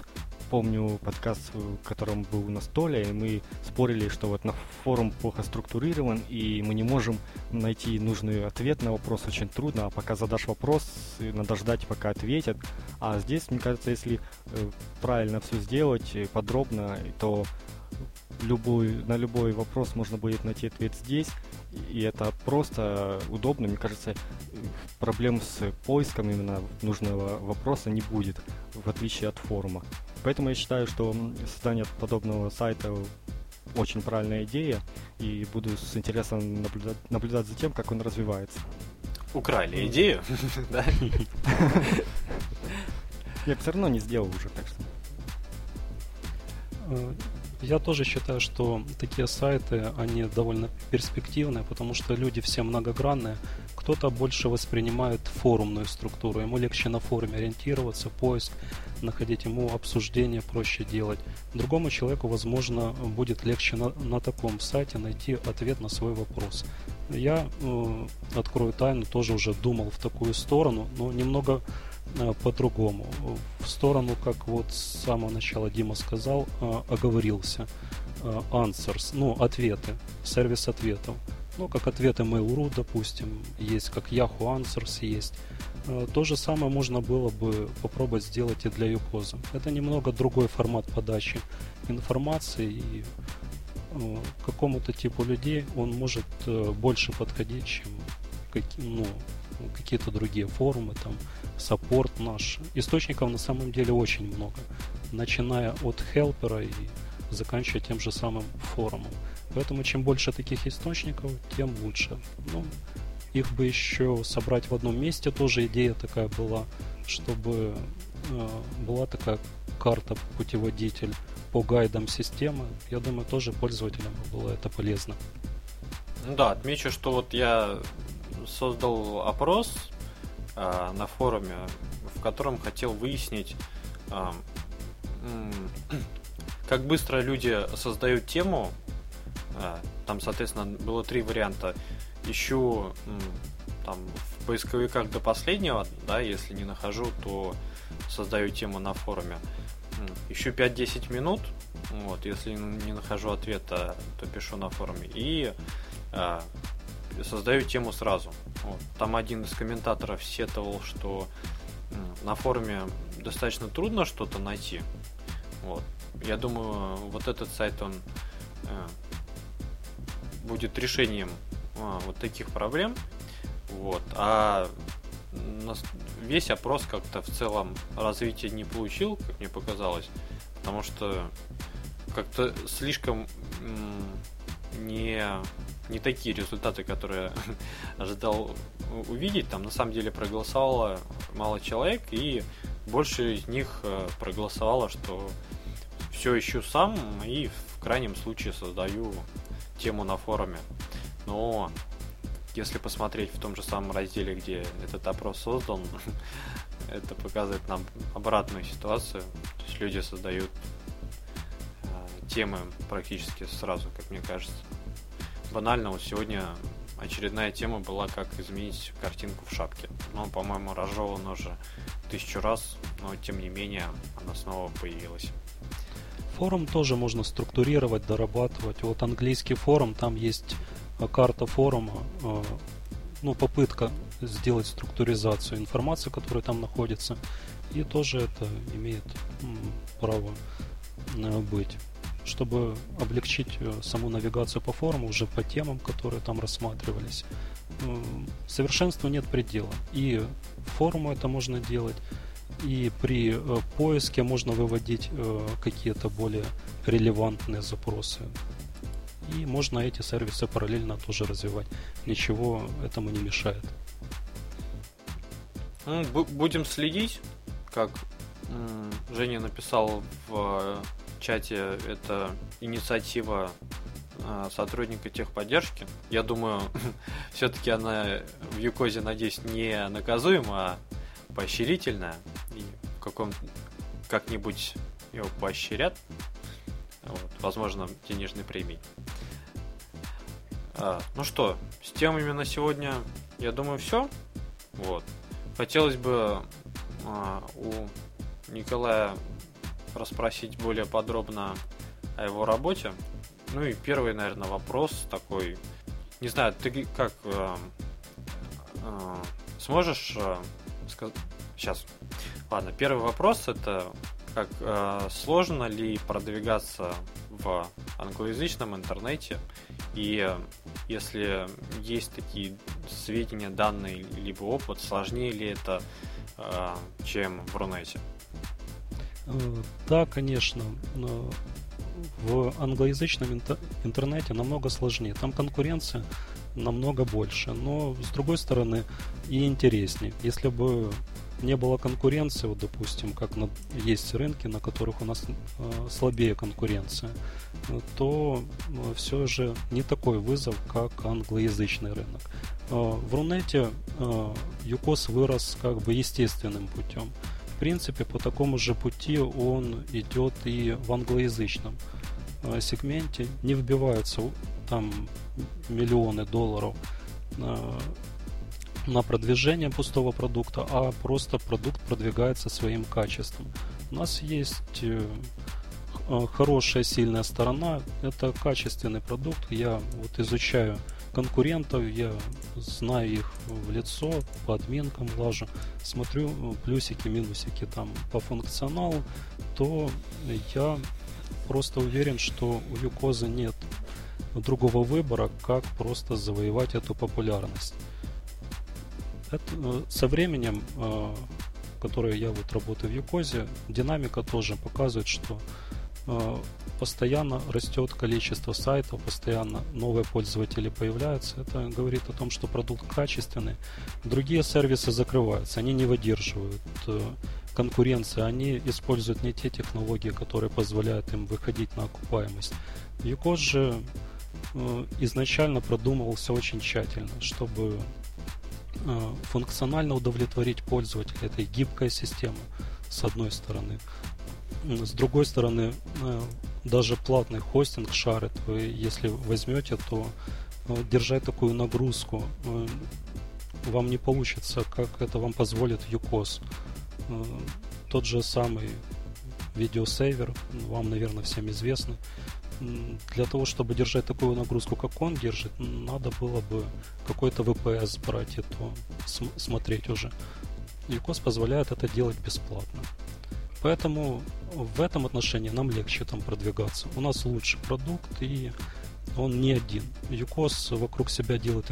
S3: помню подкаст, в котором был на столе, и мы спорили, что вот на форум плохо структурирован, и мы не можем найти нужный ответ на вопрос очень трудно, а пока задашь вопрос, надо ждать, пока ответят. А здесь, мне кажется, если э, правильно все сделать, э, подробно, то любой, на любой вопрос можно будет найти ответ здесь, и это просто удобно. Мне кажется, проблем с поиском именно нужного вопроса не будет, в отличие от форума. Поэтому я считаю, что создание подобного сайта очень правильная идея, и буду с интересом наблюдать, наблюдать за тем, как он развивается.
S1: Украли идею, да?
S3: Я все равно не сделал уже, так что.
S2: Я тоже считаю, что такие сайты, они довольно перспективные, потому что люди все многогранные. Кто-то больше воспринимает форумную структуру, ему легче на форуме ориентироваться, поиск, находить ему обсуждение проще делать. Другому человеку, возможно, будет легче на, на таком сайте найти ответ на свой вопрос. Я э, открою тайну, тоже уже думал в такую сторону, но немного по-другому. В сторону, как вот с самого начала Дима сказал, э, оговорился. Э, answers, ну, ответы, сервис ответов. Ну, как ответы Mail.ru, допустим, есть, как Yahoo Answers есть. Э, то же самое можно было бы попробовать сделать и для Юкоза. Это немного другой формат подачи информации и э, какому-то типу людей он может э, больше подходить, чем ну, какие-то другие форумы, там, саппорт наш. Источников на самом деле очень много, начиная от хелпера и заканчивая тем же самым форумом. Поэтому чем больше таких источников, тем лучше. Ну, их бы еще собрать в одном месте, тоже идея такая была, чтобы э, была такая карта, путеводитель по гайдам системы. Я думаю, тоже пользователям было это полезно.
S1: Ну да, отмечу, что вот я создал опрос э, на форуме, в котором хотел выяснить, э, как быстро люди создают тему. Э, там, соответственно, было три варианта. Ищу там в поисковиках до последнего, да, если не нахожу, то создаю тему на форуме. Ищу 5-10 минут, вот, если не нахожу ответа, то пишу на форуме. И э, создаю тему сразу. Вот. Там один из комментаторов сетовал, что на форуме достаточно трудно что-то найти. Вот. Я думаю, вот этот сайт, он э, будет решением э, вот таких проблем. Вот. А весь опрос как-то в целом развития не получил, как мне показалось, потому что как-то слишком не, не такие результаты, которые ожидал увидеть. Там на самом деле проголосовало мало человек, и больше из них э, проголосовало, что все ищу сам и в крайнем случае создаю тему на форуме. Но если посмотреть в том же самом разделе, где этот опрос создан, это показывает нам обратную ситуацию. То есть люди создают э, темы практически сразу, как мне кажется. Банально, вот сегодня очередная тема была, как изменить картинку в шапке. Но, по-моему, разжевана уже тысячу раз, но тем не менее она снова появилась.
S2: Форум тоже можно структурировать, дорабатывать. Вот английский форум, там есть э, карта форума, э, ну, попытка сделать структуризацию информации, которая там находится, и тоже это имеет право э, быть чтобы облегчить саму навигацию по форуму уже по темам, которые там рассматривались. Совершенству нет предела. И форуму это можно делать, и при э, поиске можно выводить э, какие-то более релевантные запросы. И можно эти сервисы параллельно тоже развивать. Ничего этому не мешает.
S1: Ну, будем следить, как Женя написал в чате, это инициатива э, сотрудника техподдержки. Я думаю, все-таки она в Юкозе, надеюсь, не наказуема, а поощрительная, и в каком как-нибудь его поощрят, вот, возможно, денежной премией. А, ну что, с темами на сегодня, я думаю, все. Вот. Хотелось бы а, у Николая расспросить более подробно о его работе. Ну и первый, наверное, вопрос такой. Не знаю, ты как э, э, сможешь э, Сейчас. Ладно, первый вопрос это как э, сложно ли продвигаться в англоязычном интернете и э, если есть такие сведения, данные либо опыт, сложнее ли это, э, чем в Рунете?
S2: Э, да, конечно. В англоязычном интернете намного сложнее. Там конкуренция намного больше. Но, с другой стороны, и интереснее. Если бы не было конкуренции, вот, допустим, как на, есть рынки, на которых у нас э, слабее конкуренция, то э, все же не такой вызов, как англоязычный рынок. Э, в Рунете э, ЮКОС вырос как бы естественным путем. В принципе, по такому же пути он идет и в англоязычном э, сегменте. Не вбиваются там миллионы долларов э, на продвижение пустого продукта, а просто продукт продвигается своим качеством. У нас есть э, хорошая, сильная сторона. Это качественный продукт. Я вот изучаю конкурентов, я знаю их в лицо, по админкам лажу, смотрю плюсики, минусики там по функционалу, то я просто уверен, что у Юкоза нет другого выбора, как просто завоевать эту популярность. Это, э, со временем, э, которое я вот работаю в Юкозе, динамика тоже показывает, что постоянно растет количество сайтов, постоянно новые пользователи появляются. Это говорит о том, что продукт качественный. Другие сервисы закрываются, они не выдерживают конкуренции, они используют не те технологии, которые позволяют им выходить на окупаемость. Юкоз же изначально продумывался очень тщательно, чтобы э, функционально удовлетворить пользователя. Это гибкая система, с одной стороны. С другой стороны, э, даже платный хостинг шарит. Вы, если возьмете, то держать такую нагрузку вам не получится, как это вам позволит UCOS. Тот же самый видеосейвер, вам, наверное, всем известный. Для того, чтобы держать такую нагрузку, как он держит, надо было бы какой-то VPS брать и то смотреть уже. UCOS позволяет это делать бесплатно. Поэтому в этом отношении нам легче там продвигаться. У нас лучший продукт и он не один. UCOS вокруг себя делает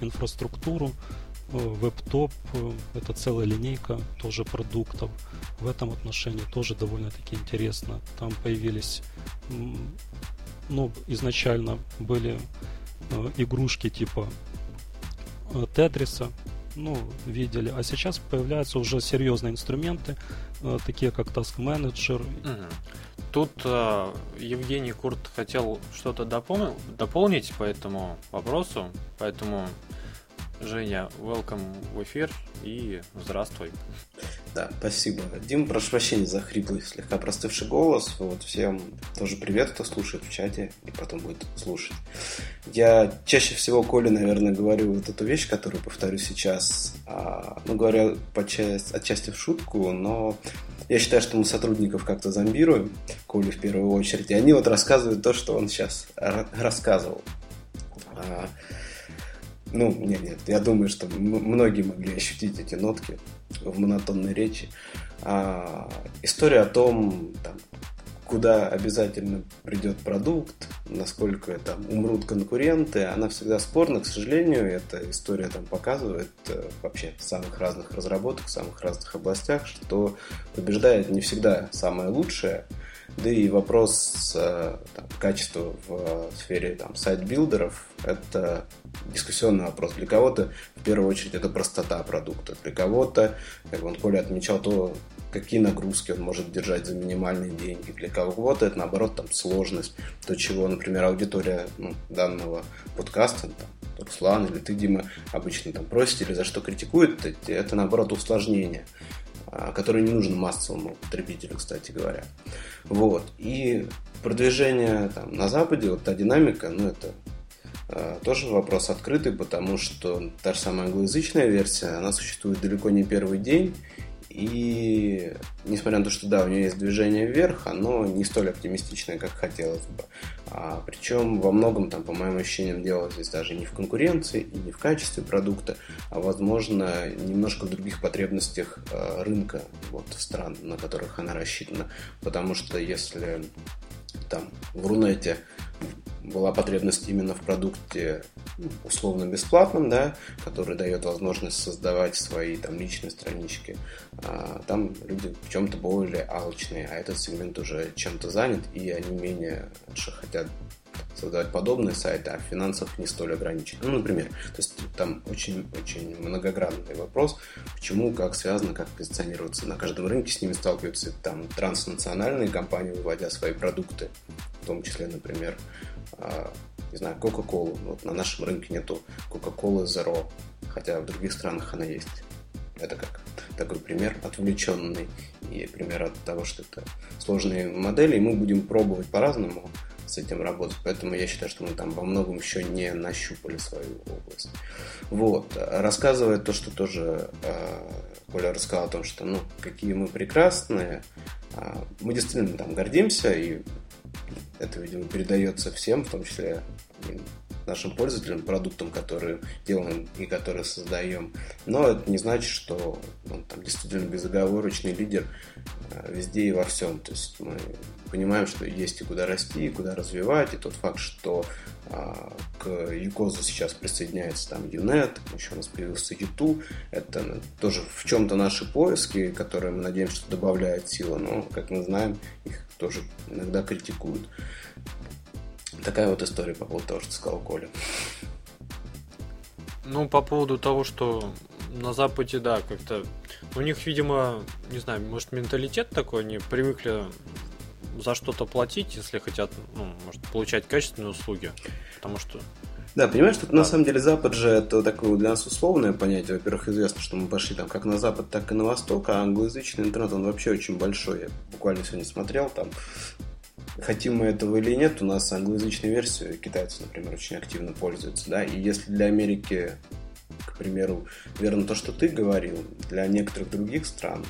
S2: инфраструктуру, веб-топ, это целая линейка тоже продуктов. В этом отношении тоже довольно-таки интересно. Там появились, ну, изначально были э, игрушки типа э, Тетриса, ну, видели. А сейчас появляются уже серьезные инструменты, э, такие как Task Manager.
S1: Тут э, Евгений Курт хотел что-то допол- дополнить по этому вопросу, поэтому Женя, welcome в эфир и здравствуй.
S4: Да, спасибо. Дим, прошу прощения за хриплый, слегка простывший голос. Вот всем тоже привет, кто слушает в чате и потом будет слушать. Я чаще всего Коле, наверное, говорю вот эту вещь, которую повторю сейчас. А, ну, говоря по части, отчасти в шутку, но я считаю, что мы сотрудников как-то зомбируем, Коле в первую очередь, и они вот рассказывают то, что он сейчас рассказывал. А, ну, нет, нет, я думаю, что многие могли ощутить эти нотки в монотонной речи. А, история о том, там, куда обязательно придет продукт, насколько там умрут конкуренты, она всегда спорна, к сожалению. Эта история там показывает э, вообще в самых разных разработках, в самых разных областях, что побеждает не всегда самое лучшее. Да и вопрос э, там, качества в сфере там, сайт-билдеров – это дискуссионный вопрос. Для кого-то, в первую очередь, это простота продукта. Для кого-то, как вон Коля отмечал, то, какие нагрузки он может держать за минимальные деньги. Для кого-то это, наоборот, там, сложность. То, чего, например, аудитория ну, данного подкаста, там, Руслан или ты, Дима, обычно там просите или за что критикует, это, это наоборот, усложнение. А, который не нужен массовому потребителю, кстати говоря. Вот. И продвижение там, на Западе, вот та динамика, ну, это э, тоже вопрос открытый, потому что та же самая англоязычная версия, она существует далеко не первый день, и несмотря на то, что да, у нее есть движение вверх, оно не столь оптимистичное, как хотелось бы. А, причем во многом, там, по моим ощущениям, дело здесь даже не в конкуренции и не в качестве продукта, а возможно немножко в других потребностях а, рынка вот, стран, на которых она рассчитана. Потому что если там в Рунете была потребность именно в продукте ну, условно бесплатном, да, который дает возможность создавать свои там личные странички. А, там люди в чем-то более алчные, а этот сегмент уже чем-то занят, и они менее хотят создавать подобные сайты, а в финансах не столь ограничены. Ну, например, то есть там очень-очень многогранный вопрос, почему, как связано, как позиционироваться на каждом рынке, с ними сталкиваются там транснациональные компании, выводя свои продукты, в том числе, например, а, не знаю, Coca-Cola. Вот на нашем рынке нету Coca-Cola Zero, хотя в других странах она есть. Это как такой пример отвлеченный и пример от того, что это сложные модели, и мы будем пробовать по-разному с этим работать. Поэтому я считаю, что мы там во многом еще не нащупали свою область. Вот. Рассказывая то, что тоже э, Коля рассказал о том, что ну, какие мы прекрасные, э, мы действительно там гордимся, и это, видимо, передается всем, в том числе нашим пользователям, продуктам, которые делаем и которые создаем. Но это не значит, что он там действительно безоговорочный лидер э, везде и во всем. То есть мы понимаем, что есть и куда расти, и куда развивать, и тот факт, что а, к Юкозу сейчас присоединяется там Юнет, еще у нас появился YouTube, это тоже в чем-то наши поиски, которые мы надеемся, что добавляют силы, но, как мы знаем, их тоже иногда критикуют. Такая вот история по поводу того, что сказал Коля.
S1: Ну, по поводу того, что на Западе, да, как-то у них, видимо, не знаю, может, менталитет такой, они привыкли за что-то платить, если хотят, ну, может, получать качественные услуги. Потому что
S4: Да, понимаешь, тут да. на самом деле Запад же это такое для нас условное понятие. Во-первых, известно, что мы пошли там как на Запад, так и на Восток, а англоязычный интернет, он вообще очень большой. Я буквально сегодня смотрел, там хотим мы этого или нет, у нас англоязычная версия, китайцы, например, очень активно пользуются, да, и если для Америки, к примеру, верно то, что ты говорил, для некоторых других стран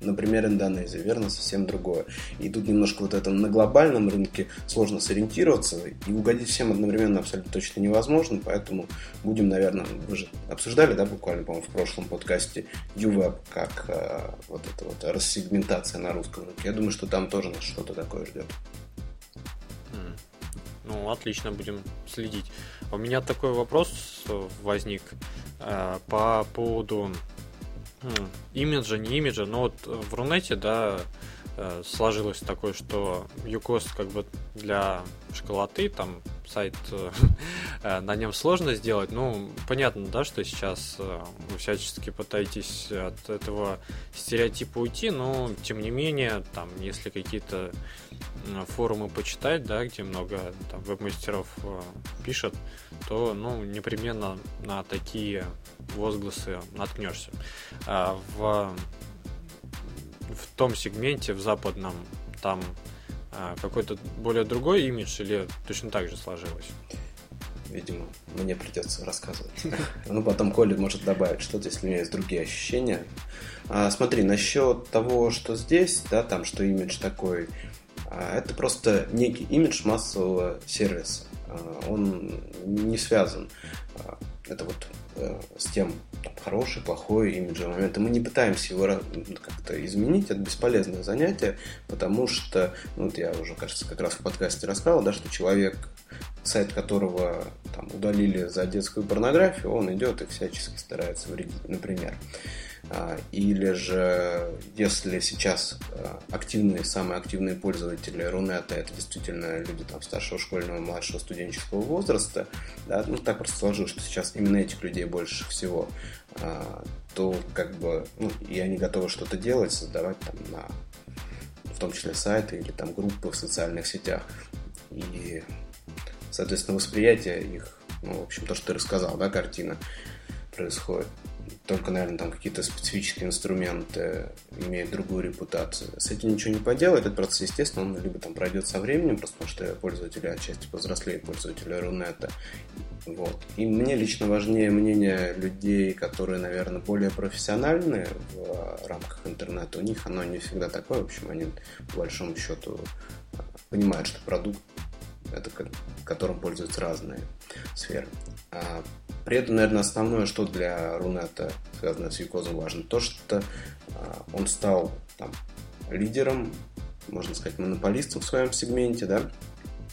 S4: Например, Индонезия, верно, совсем другое. И тут немножко вот это на глобальном рынке сложно сориентироваться, и угодить всем одновременно абсолютно точно невозможно, поэтому будем, наверное, вы же обсуждали, да, буквально, по-моему, в прошлом подкасте UWeb, как э, вот эта вот рассегментация на русском рынке. Я думаю, что там тоже нас что-то такое ждет.
S1: Ну, отлично, будем следить. У меня такой вопрос возник э, по поводу имиджа, не имиджа, но вот в Рунете, да, э, сложилось такое, что Юкос как бы для школоты, там сайт э, на нем сложно сделать. Ну, понятно, да, что сейчас э, вы всячески пытаетесь от этого стереотипа уйти, но тем не менее, там, если какие-то форумы почитать, да, где много там веб-мастеров пишет, то, ну, непременно на такие возгласы наткнешься. А в, в том сегменте, в западном, там а, какой-то более другой имидж или точно так же сложилось?
S4: Видимо, мне придется рассказывать. Ну, потом Коля может добавить что-то, если у меня есть другие ощущения. А, смотри, насчет того, что здесь, да, там, что имидж такой, это просто некий имидж массового сервиса. Он не связан. Это вот э, с тем, хороший, плохой имиджевый момент. И мы не пытаемся его как-то изменить, это бесполезное занятие, потому что, ну, вот я уже, кажется, как раз в подкасте рассказывал, да, что человек, сайт которого там, удалили за детскую порнографию, он идет и всячески старается вредить, например. Или же, если сейчас а, активные, самые активные пользователи Рунета это действительно люди там старшего школьного, младшего студенческого возраста, да, ну так просто сложилось, что сейчас именно этих людей больше всего, а, то как бы, ну, и они готовы что-то делать, создавать там на в том числе сайты или там группы в социальных сетях. И, соответственно, восприятие их, ну, в общем, то, что ты рассказал, да, картина происходит только, наверное, там какие-то специфические инструменты имеют другую репутацию. С этим ничего не поделать, этот процесс, естественно, он либо там пройдет со временем, просто потому что пользователи отчасти повзрослее пользователи Рунета. Вот. И мне лично важнее мнение людей, которые, наверное, более профессиональные в рамках интернета. У них оно не всегда такое. В общем, они по большому счету понимают, что продукт это которым пользуются разные сферы. А при этом, наверное, основное, что для Рунета связано с Юкозом важно, то, что а, он стал там, лидером, можно сказать, монополистом в своем сегменте, да,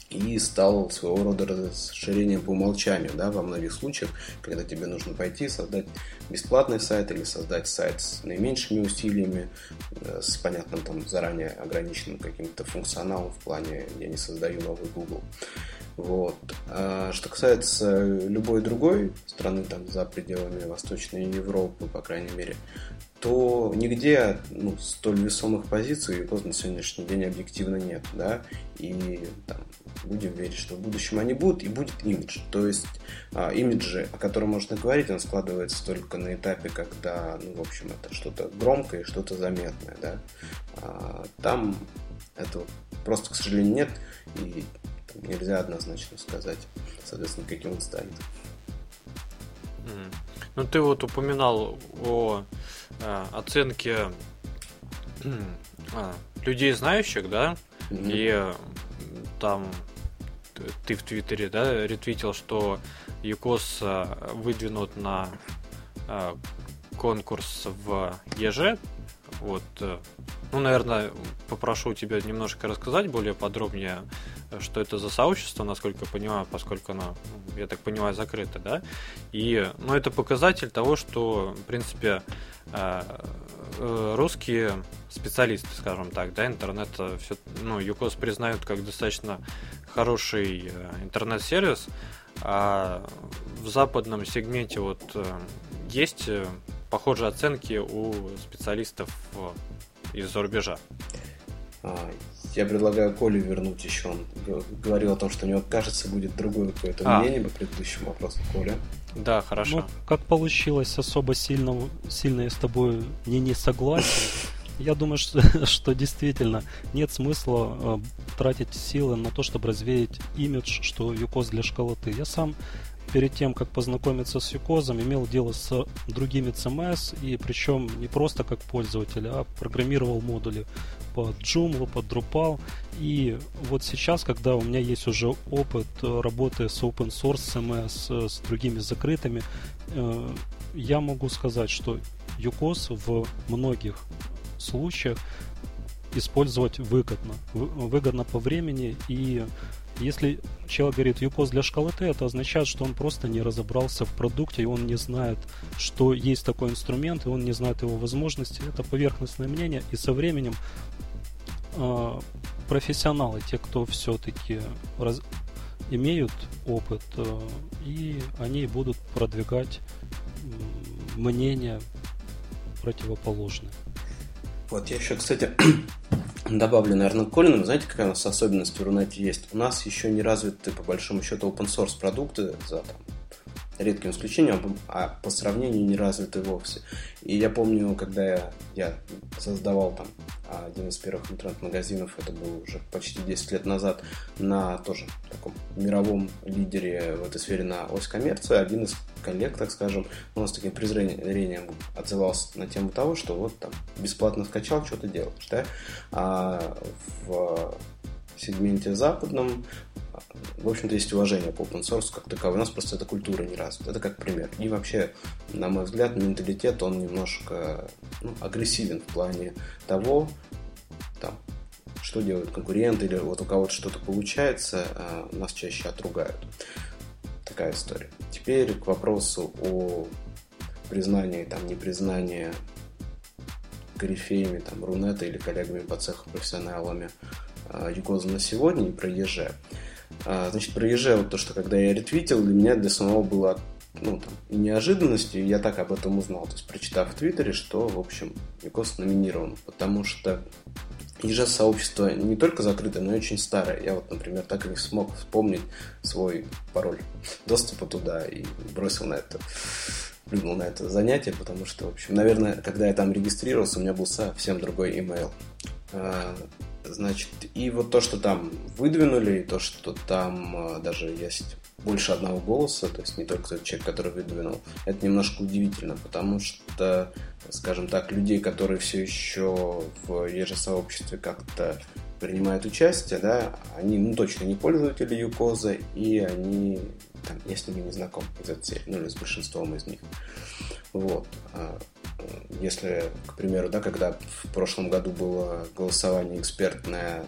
S4: и стал своего рода расширением по умолчанию, да, во многих случаях, когда тебе нужно пойти создать бесплатный сайт или создать сайт с наименьшими усилиями, э, с понятным там заранее ограниченным каким-то функционалом в плане «я не создаю новый Google». Вот. А что касается любой другой страны там за пределами Восточной Европы, по крайней мере, то нигде ну, столь весомых позиций у на сегодняшний день объективно нет, да, и там, будем верить, что в будущем они будут, и будет имидж. То есть а, имиджи, о котором можно говорить, он складывается только на этапе, когда, ну, в общем, это что-то громкое, что-то заметное, да. А, там этого просто, к сожалению, нет, и нельзя однозначно сказать, соответственно, каким он станет.
S1: Ну, ты вот упоминал о э, оценке э, людей знающих, да, mm-hmm. и э, там ты в Твиттере, да, ретвитил, что ЮКОС э, выдвинут на э, конкурс в ЕЖ. Вот, э, ну, наверное, попрошу тебя немножко рассказать более подробнее, что это за сообщество, насколько я понимаю, поскольку оно, ну, я так понимаю, закрыто, да. И, ну, это показатель того, что, в принципе, русские специалисты, скажем так, да, интернет все, ну, ЮКОС признают как достаточно хороший э, интернет-сервис, а в западном сегменте вот э, есть э, похожие оценки у специалистов из-за рубежа.
S4: Я предлагаю Коле вернуть еще. Он говорил о том, что у него, кажется, будет другое какое-то а. мнение по предыдущему вопросу. Коля.
S1: Да, хорошо. Ну,
S2: как получилось, особо сильно, сильно я с тобой не, не согласен. Я думаю, что, что действительно нет смысла э, тратить силы на то, чтобы развеять имидж, что ЮКОС для школоты. Я сам перед тем, как познакомиться с Юкозом, имел дело с другими CMS, и причем не просто как пользователь, а программировал модули под Joomla, под Drupal. И вот сейчас, когда у меня есть уже опыт работы с open source CMS, с другими закрытыми, э, я могу сказать, что Юкос в многих случаях использовать выгодно. Выгодно по времени и если человек говорит UCOS для шкалы Т, это означает, что он просто не разобрался в продукте, и он не знает, что есть такой инструмент, и он не знает его возможности. Это поверхностное мнение, и со временем э, профессионалы, те, кто все-таки раз... имеют опыт, э, и они будут продвигать мнение противоположное.
S4: Вот я еще, кстати, добавлю, наверное, к Колину. Знаете, какая у нас особенность в Рунете есть? У нас еще не развиты, по большому счету, open source продукты за там, редким исключением, а по сравнению не развиты вовсе. И я помню, когда я, я создавал там один из первых интернет-магазинов, это было уже почти 10 лет назад, на тоже таком мировом лидере в этой сфере на ось коммерции, один из коллег, так скажем, у нас таким презрением отзывался на тему того, что вот там бесплатно скачал, что ты делаешь, да? А в сегменте западном в общем-то, есть уважение по open source как таковой. У нас просто эта культура не развита. Это как пример. И вообще, на мой взгляд, менталитет, он немножко ну, агрессивен в плане того, там, что делают конкуренты, или вот у кого-то что-то получается, а нас чаще отругают. Такая история. Теперь к вопросу о признании, там, непризнании корифеями, там, Рунета или коллегами по цеху профессионалами а, Югоза на сегодня и про ЕЖ. А, значит, про ЕЖ, вот то, что когда я ретвитил, для меня для самого было ну, там, неожиданностью, я так об этом узнал. То есть, прочитав в Твиттере, что, в общем, Юкос номинирован. Потому что ЕЖ сообщество не только закрытое, но и очень старое. Я вот, например, так и не смог вспомнить свой пароль доступа туда и бросил на это плюнул на это занятие, потому что, в общем, наверное, когда я там регистрировался, у меня был совсем другой email. А, Значит, и вот то, что там выдвинули, и то, что там э, даже есть больше одного голоса, то есть не только тот человек, который выдвинул, это немножко удивительно, потому что, скажем так, людей, которые все еще в ежесообществе как-то принимают участие, да, они ну, точно не пользователи Юкоза, и они, там, я не знаком из этой серии, ну или с большинством из них. Вот. Если, к примеру, да, когда в прошлом году было голосование экспертное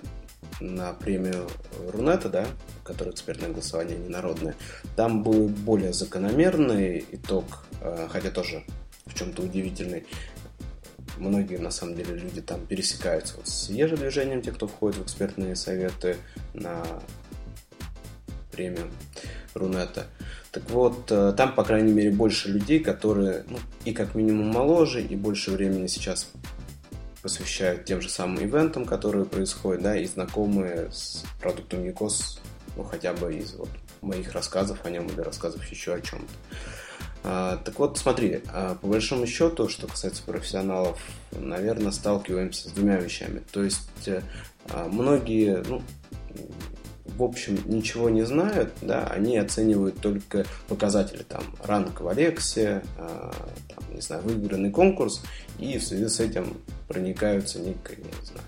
S4: на премию Рунета, да, которое экспертное голосование, не народное, там был более закономерный итог, а, хотя тоже в чем-то удивительный. Многие, на самом деле, люди там пересекаются вот с ежедвижением, те, кто входит в экспертные советы на премию Рунета. Так вот, э, там, по крайней мере, больше людей, которые ну, и как минимум моложе, и больше времени сейчас посвящают тем же самым ивентам, которые происходят, да, и знакомые с продуктом Никос, ну, хотя бы из вот, моих рассказов о нем или рассказов еще о чем-то. А, так вот, смотри, а, по большому счету, что касается профессионалов, наверное, сталкиваемся с двумя вещами. То есть э, а, многие, ну, в общем, ничего не знают, да, они оценивают только показатели, там, ранг в Алексе, э, там, не знаю, выигранный конкурс, и в связи с этим проникаются некой, не знаю,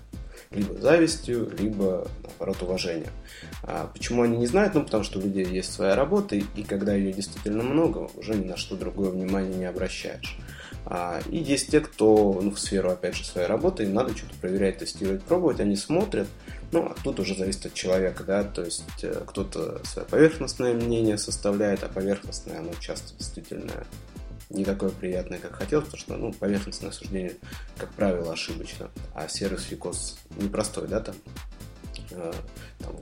S4: либо завистью, либо, наоборот, уважением. А почему они не знают? Ну, потому что у людей есть своя работа, и, когда ее действительно много, уже ни на что другое внимание не обращаешь. А, и есть те, кто ну, в сферу, опять же, своей работы, им надо что-то проверять, тестировать, пробовать, они смотрят, ну, а тут уже зависит от человека, да, то есть э, кто-то свое поверхностное мнение составляет, а поверхностное, оно часто действительно не такое приятное, как хотелось, потому что, ну, поверхностное суждение, как правило, ошибочно, а сервис Викос непростой, да, там, Э,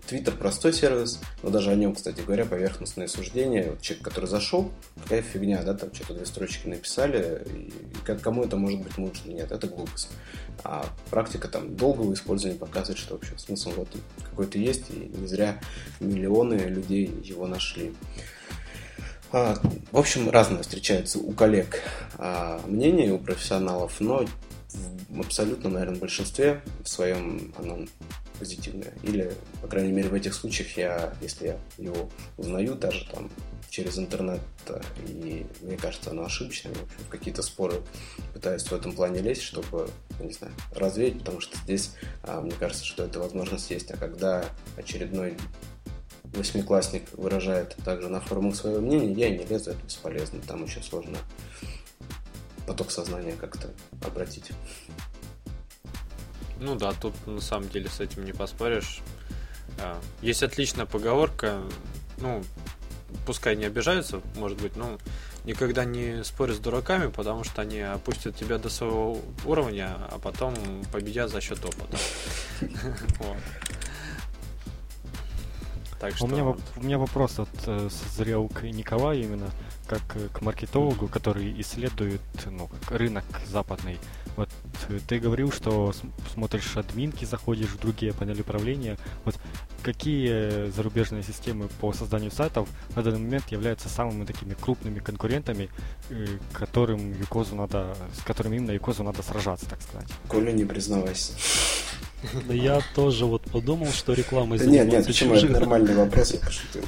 S4: Twitter простой сервис, но даже о нем, кстати говоря, поверхностные суждения. Вот человек, который зашел, какая фигня, да, там что-то две строчки написали, и как, кому это может быть нужно? Нет, это глупость. А практика там долгого использования показывает, что вообще смысл в этом какой-то есть, и не зря миллионы людей его нашли. А, в общем, разные встречаются у коллег а, мнения, у профессионалов, но в абсолютно, наверное, большинстве в своем оно позитивное. Или, по крайней мере, в этих случаях я, если я его узнаю даже там через интернет, и мне кажется, оно ошибочное, в общем, какие-то споры пытаюсь в этом плане лезть, чтобы, не знаю, развеять, потому что здесь, а, мне кажется, что эта возможность есть. А когда очередной восьмиклассник выражает также на форумах свое мнение, я не лезу, это бесполезно, там еще сложно поток сознания как-то обратить.
S1: Ну да, тут на самом деле с этим не поспоришь. А, есть отличная поговорка, ну, пускай не обижаются, может быть, но никогда не спорь с дураками, потому что они опустят тебя до своего уровня, а потом победят за счет опыта.
S3: Так что... у, меня, у меня вопрос от э, созрел к Николаю именно, как э, к маркетологу, который исследует ну, рынок западный. Вот э, ты говорил, что смотришь админки, заходишь в другие панели управления. Вот какие зарубежные системы по созданию сайтов на данный момент являются самыми такими крупными конкурентами, которым Юкозу надо, с которыми именно Юкозу надо сражаться, так сказать?
S4: Коля, не признавайся.
S2: Да я тоже вот подумал, что реклама
S4: из Нет, нет, почему? Это нормальный вопрос, я пошутил.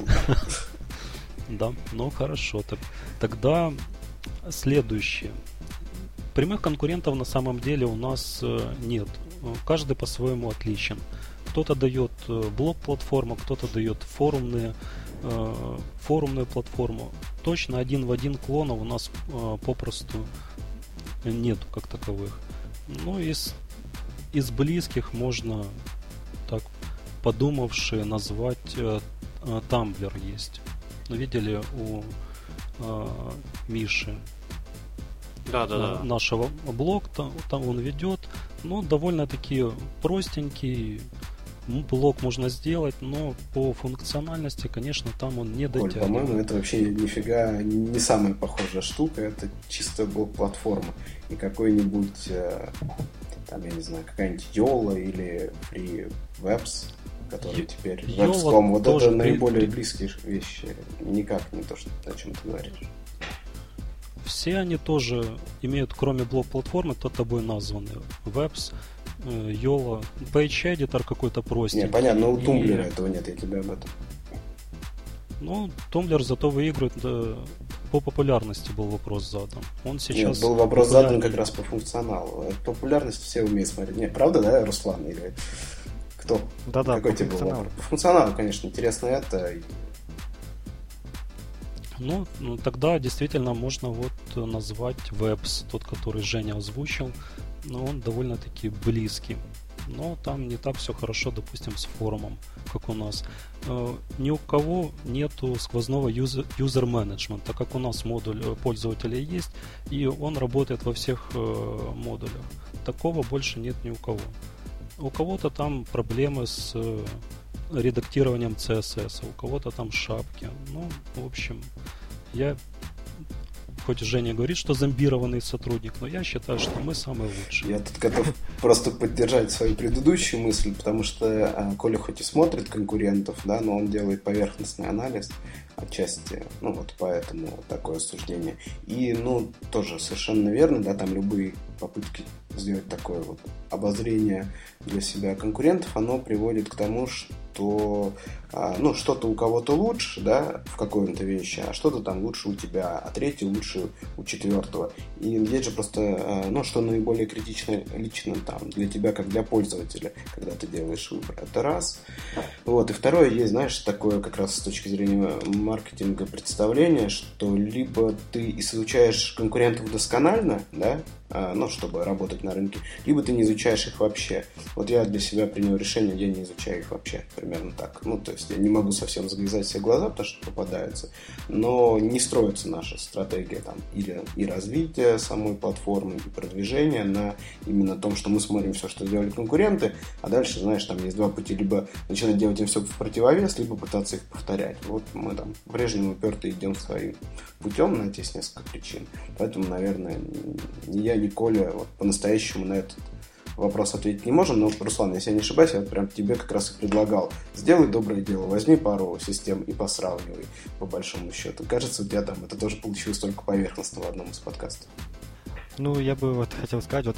S2: Да, ну хорошо. Так, тогда следующее. Прямых конкурентов на самом деле у нас э, нет. Каждый по-своему отличен. Кто-то дает э, блок-платформу, кто-то дает форумные, э, форумную платформу. Точно один в один клонов у нас попросту нету как таковых. Ну, из из близких можно, так подумавши, назвать Тамблер есть. Ну, видели у э, Миши
S1: да, да, да.
S2: нашего блог, там, там он ведет, но довольно-таки простенький, блок можно сделать, но по функциональности, конечно, там он не дотягивает. Коль,
S4: по-моему, это вообще нифига не самая похожая штука, это чисто блок-платформа. И какой-нибудь э, там, я не знаю, какая-нибудь Yola или Free Webs, которые теперь Webs.com. Вот это при... наиболее близкие вещи. Никак не то, что, о чем ты говоришь.
S2: Все они тоже имеют, кроме блог-платформы, то тобой названы. Webs, Yola, э, Page Editor какой-то простенький.
S4: Не, понятно, но у Tumblr а и... этого нет, я тебе об этом.
S2: Ну, Tumblr зато выигрывает да, по популярности был вопрос задан. Он сейчас...
S4: Нет, был вопрос задан как раз по функционалу. Популярность все умеют смотреть. Не, правда, да, Руслан? Или кто?
S3: Да-да,
S4: Какой тебе был вопрос? По функционалу, конечно, интересно это.
S2: Ну, ну, тогда действительно можно вот назвать Webs, тот, который Женя озвучил, но он довольно-таки близкий но там не так все хорошо, допустим, с форумом, как у нас. Э, ни у кого нету сквозного user management, так как у нас модуль э, пользователя есть, и он работает во всех э, модулях. Такого больше нет ни у кого. У кого-то там проблемы с редактированием CSS, у кого-то там шапки. Ну, в общем, я хоть Женя говорит, что зомбированный сотрудник, но я считаю, что мы самые лучшие.
S4: Я тут готов просто поддержать свою предыдущую мысль, потому что а, Коля хоть и смотрит конкурентов, да, но он делает поверхностный анализ отчасти, ну вот поэтому такое суждение. И, ну, тоже совершенно верно, да, там любые попытки сделать такое вот обозрение для себя конкурентов, оно приводит к тому, что а, ну, что-то у кого-то лучше, да, в какой-то вещи, а что-то там лучше у тебя, а третье лучше у четвертого. И есть же просто, а, ну, что наиболее критично лично там для тебя, как для пользователя, когда ты делаешь выбор. Это раз. Вот. И второе, есть, знаешь, такое как раз с точки зрения маркетинга представление, что либо ты изучаешь конкурентов досконально, да, ну, чтобы работать на рынке, либо ты не изучаешь их вообще. Вот я для себя принял решение, я не изучаю их вообще, примерно так. Ну, то есть я не могу совсем завязать все глаза, потому что попадаются, но не строится наша стратегия там или и развития самой платформы, и продвижения на именно том, что мы смотрим все, что делали конкуренты, а дальше, знаешь, там есть два пути, либо начинать делать им все в противовес, либо пытаться их повторять. Вот мы там по-прежнему уперто идем своим путем, на есть несколько причин. Поэтому, наверное, я, ни Коля вот, по-настоящему на этот вопрос ответить не можем, но, Руслан, если я не ошибаюсь, я прям тебе как раз и предлагал. Сделай доброе дело, возьми пару систем и посравнивай, по большому счету. Кажется, у тебя там это тоже получилось только поверхностно в одном из подкастов.
S3: Ну, я бы вот хотел сказать, вот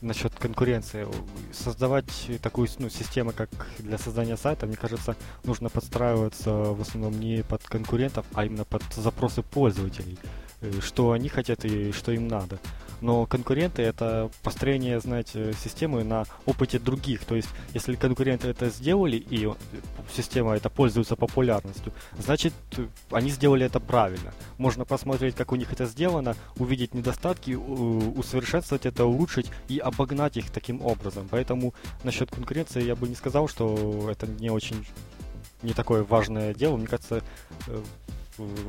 S3: насчет конкуренции. Создавать такую ну, систему, как для создания сайта, мне кажется, нужно подстраиваться в основном не под конкурентов, а именно под запросы пользователей. Э, что они хотят и что им надо. Но конкуренты это построение, знаете, системы на опыте других. То есть, если конкуренты это сделали и система это пользуется популярностью, значит, они сделали это правильно. Можно посмотреть, как у них это сделано, увидеть недостатки, усовершенствовать это, улучшить и обогнать их таким образом. Поэтому насчет конкуренции я бы не сказал, что это не очень не такое важное дело. Мне кажется, э,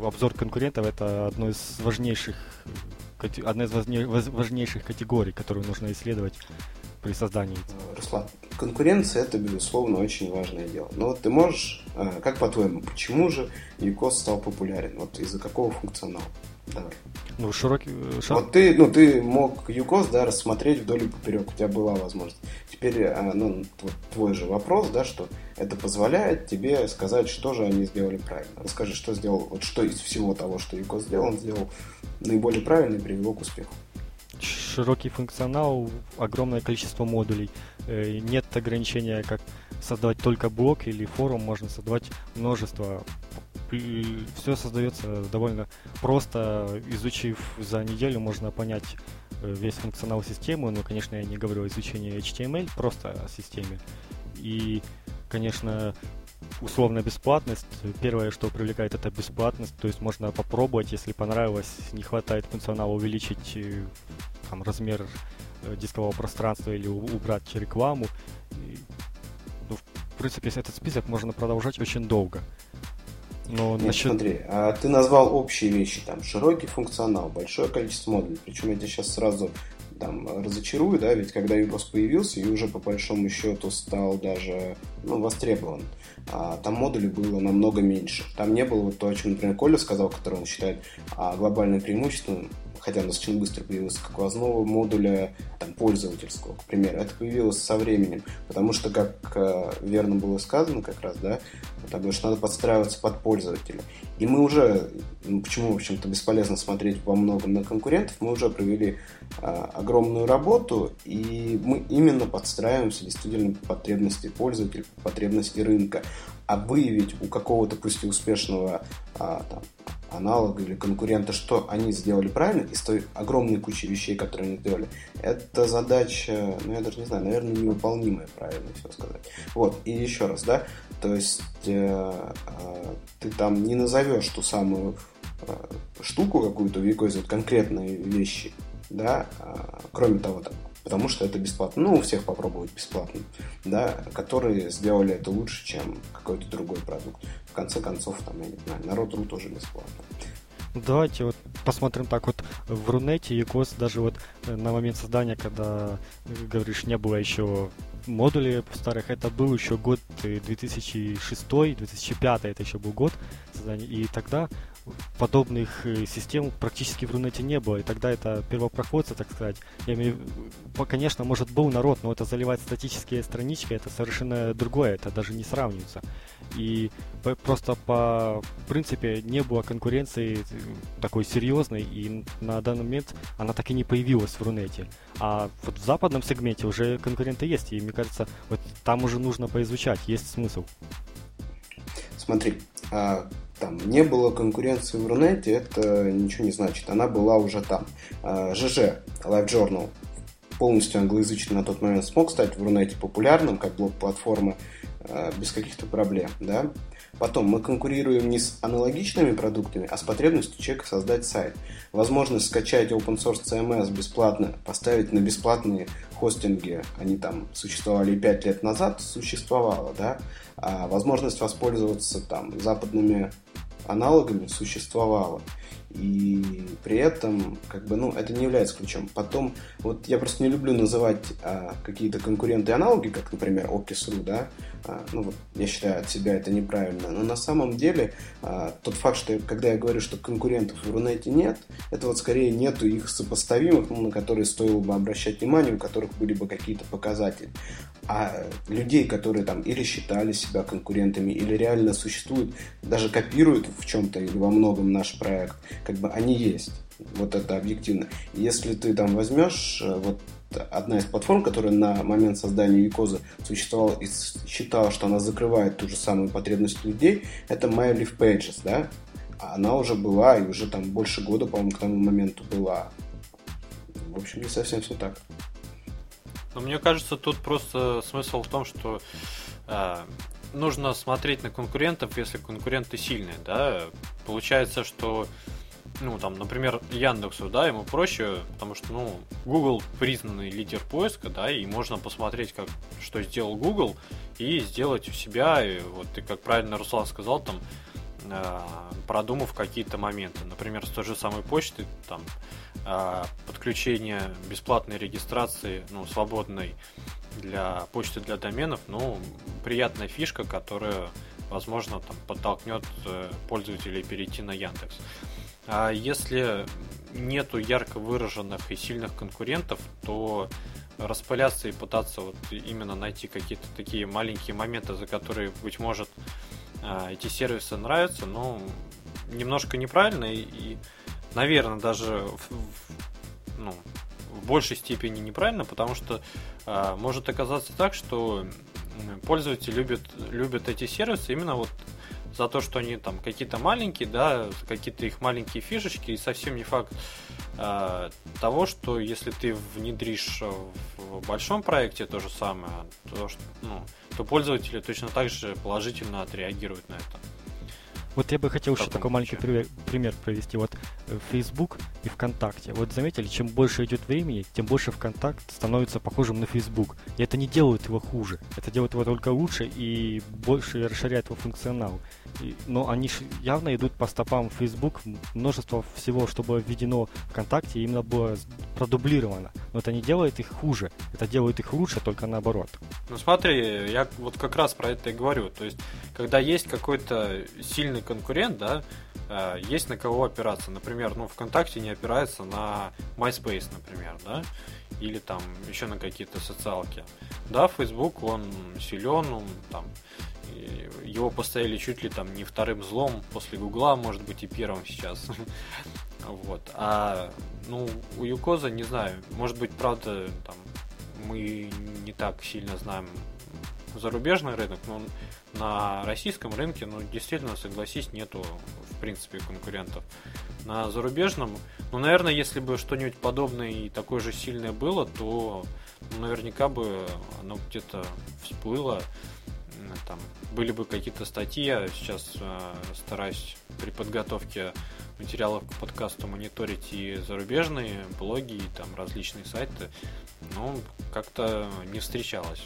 S3: обзор конкурентов это одно из важнейших одна из важнейших категорий, которую нужно исследовать при создании.
S4: Руслан, конкуренция это, безусловно, очень важное дело. Но вот ты можешь, э, как по-твоему, почему же ЮКОС стал популярен? Вот из-за какого функционала? Давай.
S3: Ну, широкий...
S4: Э, широк... Вот ты, ну, ты мог ЮКОС, да, рассмотреть вдоль и поперек, у тебя была возможность. Теперь, э, ну, твой же вопрос, да, что это позволяет тебе сказать, что же они сделали правильно. Расскажи, что сделал, вот что из всего того, что ЮКОС сделал, он сделал наиболее правильно и привело к успеху
S3: широкий функционал, огромное количество модулей. Э, нет ограничения, как создавать только блок или форум, можно создавать множество. Все создается довольно просто. Изучив за неделю, можно понять э, весь функционал системы. Но, конечно, я не говорю о изучении HTML, просто о системе. И, конечно, условно бесплатность. Первое, что привлекает, это бесплатность. То есть можно попробовать, если понравилось, не хватает функционала, увеличить э, там, размер э, дискового пространства или убрать рекламу. И, ну, в принципе, этот список можно продолжать очень долго.
S4: Но Нет, насчет... смотри, а ты назвал общие вещи, там, широкий функционал, большое количество модулей. Причем я тебе сейчас сразу там разочарую, да, ведь когда Юбос появился и уже по большому счету стал даже ну, востребован, а, там модулей было намного меньше. Там не было вот то, о чем, например, Коля сказал, который он считает а, глобальным преимуществом, хотя нас очень быстро появился сквозного модуля там, пользовательского, к примеру. Это появилось со временем, потому что, как э, верно было сказано как раз, да, потому что надо подстраиваться под пользователя. И мы уже, ну, почему, в общем-то, бесполезно смотреть во многом на конкурентов, мы уже провели э, огромную работу, и мы именно подстраиваемся действительно под потребности пользователя, под потребности рынка. А выявить у какого-то, пусть и успешного а, там, аналога или конкурента, что они сделали правильно из той огромной кучи вещей, которые они сделали, это задача, ну я даже не знаю, наверное, невыполнимая, правильно все сказать. Вот, и еще раз, да, то есть э, э, ты там не назовешь ту самую э, штуку какую-то в Викозе, конкретные вещи, да, э, кроме того, там, потому что это бесплатно. Ну, у всех попробовать бесплатно, да, которые сделали это лучше, чем какой-то другой продукт. В конце концов, там, я не знаю, народ.ру тоже бесплатно.
S3: Давайте вот посмотрим так вот в Рунете Якос даже вот э, на момент создания, когда, э, говоришь, не было еще модулей старых, это был еще год 2006-2005, э, это еще был год создания, и тогда подобных э, систем практически в Рунете не было. И тогда это первопроходцы, так сказать. Я имею, конечно, может был народ, но это заливать статические странички, это совершенно другое, это даже не сравнивается. И просто по принципе не было конкуренции э, такой серьезной, и на данный момент она так и не появилась в Рунете. А вот в западном сегменте уже конкуренты есть, и мне кажется, вот там уже нужно поизучать, есть смысл.
S4: Смотри, а там не было конкуренции в Рунете, это ничего не значит. Она была уже там. ЖЖ, а, Live Journal, полностью англоязычный на тот момент смог стать в Рунете популярным, как блок-платформа, а, без каких-то проблем, да. Потом мы конкурируем не с аналогичными продуктами, а с потребностью человека создать сайт. Возможность скачать open source CMS бесплатно, поставить на бесплатные хостинге, они там существовали 5 лет назад, существовала, да, а возможность воспользоваться там западными аналогами существовала. И при этом, как бы, ну, это не является ключом. Потом, вот я просто не люблю называть а, какие-то конкуренты аналоги, как, например, Optis.ru, да, а, ну, вот, я считаю от себя это неправильно. Но на самом деле, а, тот факт, что когда я говорю, что конкурентов в Рунете нет, это вот скорее нету их сопоставимых, ну, на которые стоило бы обращать внимание, у которых были бы какие-то показатели. А людей, которые там или считали себя конкурентами, или реально существуют, даже копируют в чем-то или во многом наш проект, как бы они есть. Вот это объективно. Если ты там возьмешь, э, вот одна из платформ, которая на момент создания Юкоза существовала и считала, что она закрывает ту же самую потребность людей, это My Leaf Pages, да? Она уже была, и уже там больше года, по-моему, к тому моменту была. В общем, не совсем все так.
S1: Но мне кажется, тут просто смысл в том, что э, нужно смотреть на конкурентов, если конкуренты сильные, да. Получается, что ну, там, например, Яндексу, да, ему проще, потому что, ну, Google признанный лидер поиска, да, и можно посмотреть, как, что сделал Google, и сделать у себя, и вот, и как правильно Руслан сказал, там, продумав какие-то моменты. Например, с той же самой почты, там, э, подключение бесплатной регистрации, ну, свободной для почты для доменов, ну, приятная фишка, которая, возможно, там, подтолкнет э, пользователей перейти на Яндекс. А если нету ярко выраженных и сильных конкурентов, то распыляться и пытаться вот именно найти какие-то такие маленькие моменты, за которые, быть может, эти сервисы нравятся, ну, немножко неправильно и, и наверное, даже в, в, ну, в большей степени неправильно, потому что э, может оказаться так, что пользователи любят, любят эти сервисы именно вот за то, что они там какие-то маленькие, да, какие-то их маленькие фишечки, и совсем не факт того, что если ты внедришь в большом проекте то же самое, то, ну, то пользователи точно так же положительно отреагируют на это.
S3: Вот я бы хотел еще такой маленький пример, пример провести. Вот э, Facebook и ВКонтакте. Вот заметили, чем больше идет времени, тем больше ВКонтакт становится похожим на Facebook. И это не делает его хуже. Это делает его только лучше и больше расширяет его функционал. И, но они явно идут по стопам Facebook. Множество всего, что было введено ВКонтакте, именно было продублировано. Но это не делает их хуже. Это делает их лучше, только наоборот.
S1: Ну смотри, я вот как раз про это и говорю. То есть, когда есть какой-то сильный сильный конкурент, да, э, есть на кого опираться. Например, ну, ВКонтакте не опирается на MySpace, например, да, или там еще на какие-то социалки. Да, Facebook, он силен, он там его поставили чуть ли там не вторым злом после Гугла, может быть и первым сейчас. Вот. А ну, у Юкоза, не знаю, может быть, правда, там мы не так сильно знаем зарубежный рынок, но на российском рынке, ну, действительно, согласись, нету, в принципе, конкурентов. На зарубежном, ну, наверное, если бы что-нибудь подобное и такое же сильное было, то ну, наверняка бы оно где-то всплыло, там были бы какие-то статьи, я сейчас э, стараюсь при подготовке материалов к подкасту мониторить и зарубежные блоги, и там различные сайты, но как-то не встречалось.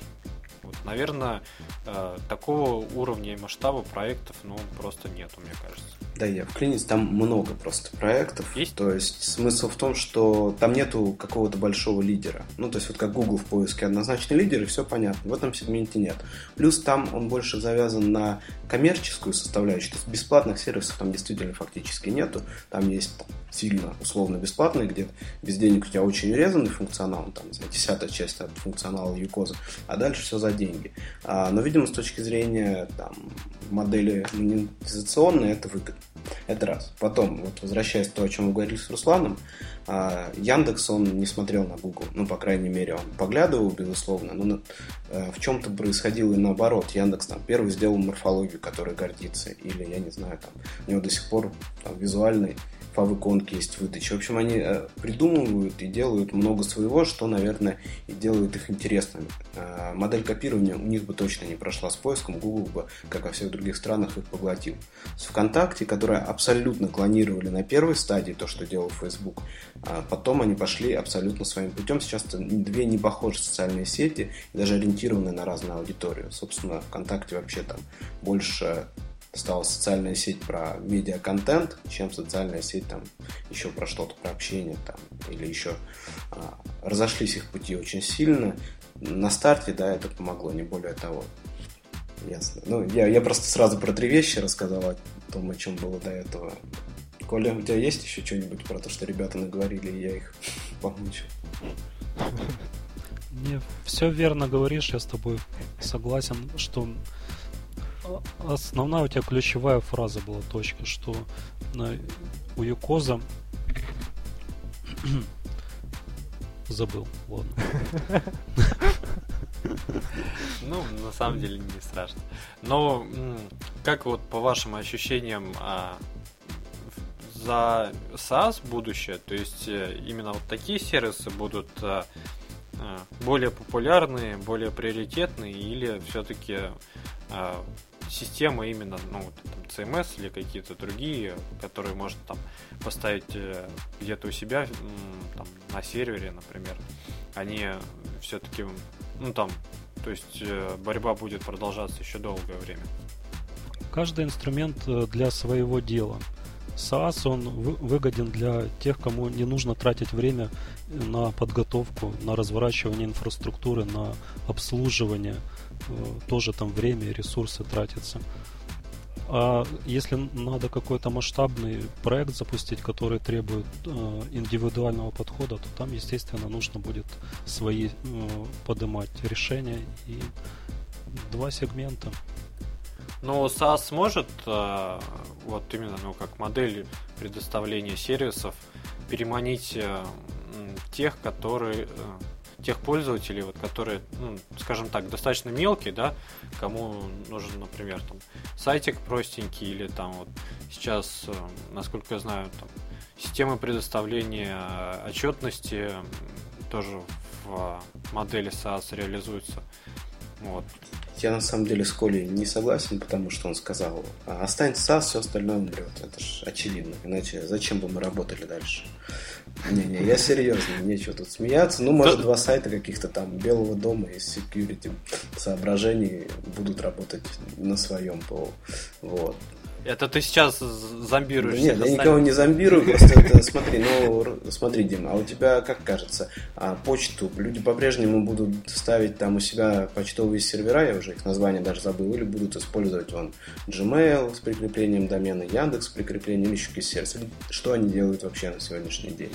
S1: Вот, наверное, э, такого уровня и масштаба проектов, ну, просто нету, мне кажется.
S4: Да, я вклинюсь, там много просто проектов.
S1: Есть?
S4: То есть смысл в том, что там нету какого-то большого лидера. Ну, то есть вот как Google в поиске однозначный лидер, и все понятно. В этом сегменте нет. Плюс там он больше завязан на коммерческую составляющую. То есть бесплатных сервисов там действительно фактически нету. Там есть сильно условно бесплатные, где без денег у тебя очень урезанный функционал, там, знаю, десятая часть от функционала Юкоза, а дальше все за деньги. А, но, видимо, с точки зрения там, модели монетизационной это выгодно. Это раз. Потом, вот возвращаясь к тому, о чем вы говорили с Русланом, а, Яндекс, он не смотрел на Google. Ну, по крайней мере, он поглядывал, безусловно, но э, в чем-то происходило и наоборот. Яндекс там первый сделал морфологию, которой гордится. Или, я не знаю, там, у него до сих пор там, визуальный фавиконки есть выдача. В общем, они э, придумывают и делают много своего, что, наверное, и делает их интересными. Э, модель копирования у них бы точно не прошла с поиском, Google бы, как во всех других странах, их поглотил. С ВКонтакте, которые абсолютно клонировали на первой стадии то, что делал Facebook, а потом они пошли абсолютно своим путем. Сейчас это две не похожие социальные сети, даже ориентированные на разную аудиторию. Собственно, ВКонтакте вообще там больше стала социальная сеть про медиа-контент, чем социальная сеть там еще про что-то, про общение там, или еще а, разошлись их пути очень сильно. На старте, да, это помогло, не более того. Ясно. Ну, я, я просто сразу про три вещи рассказал о том, о чем было до этого. Коля, у тебя есть еще что-нибудь про то, что ребята наговорили, и я их помучил?
S2: Не, все верно говоришь, я с тобой согласен, что основная у тебя ключевая фраза была точка, что у Юкоза забыл, ладно.
S1: Ну, на самом деле не страшно. Но как вот по вашим ощущениям а, за SaaS будущее, то есть э, именно вот такие сервисы будут а, более популярные, более приоритетные, или все-таки системы именно, ну, вот, там, CMS или какие-то другие, которые можно там поставить э, где-то у себя, там, на сервере, например, они все-таки, ну, там, то есть э, борьба будет продолжаться еще долгое время.
S2: Каждый инструмент э, для своего дела. SaaS, он выгоден для тех, кому не нужно тратить время на подготовку, на разворачивание инфраструктуры, на обслуживание – тоже там время ресурсы тратятся. А если надо какой-то масштабный проект запустить, который требует э, индивидуального подхода, то там, естественно, нужно будет свои э, поднимать решения и два сегмента.
S1: Но SaaS может э, вот именно ну, как модель предоставления сервисов переманить э, тех, которые э, тех пользователей, вот, которые, ну, скажем так, достаточно мелкие, да, кому нужен, например, там, сайтик простенький или там вот сейчас, э, насколько я знаю, там, системы предоставления отчетности тоже в модели SaaS реализуются. Вот.
S4: Я на самом деле с Колей не согласен, потому что он сказал, «А, останется SaaS, все остальное умрет. Это же очевидно. Иначе зачем бы мы работали дальше? Не-не, я серьезно, нечего тут смеяться. Ну, может, два сайта каких-то там Белого дома из security соображений будут работать на своем ПО. Вот.
S1: Это ты сейчас зомбируешь?
S4: Нет, я никого не зомбирую, просто это, смотри, ну, смотри, Дима, а у тебя, как кажется, а, почту люди по-прежнему будут ставить там у себя почтовые сервера, я уже их название даже забыл, или будут использовать вон Gmail с прикреплением домена, Яндекс с прикреплением, еще какие сервисы. Что они делают вообще на сегодняшний день?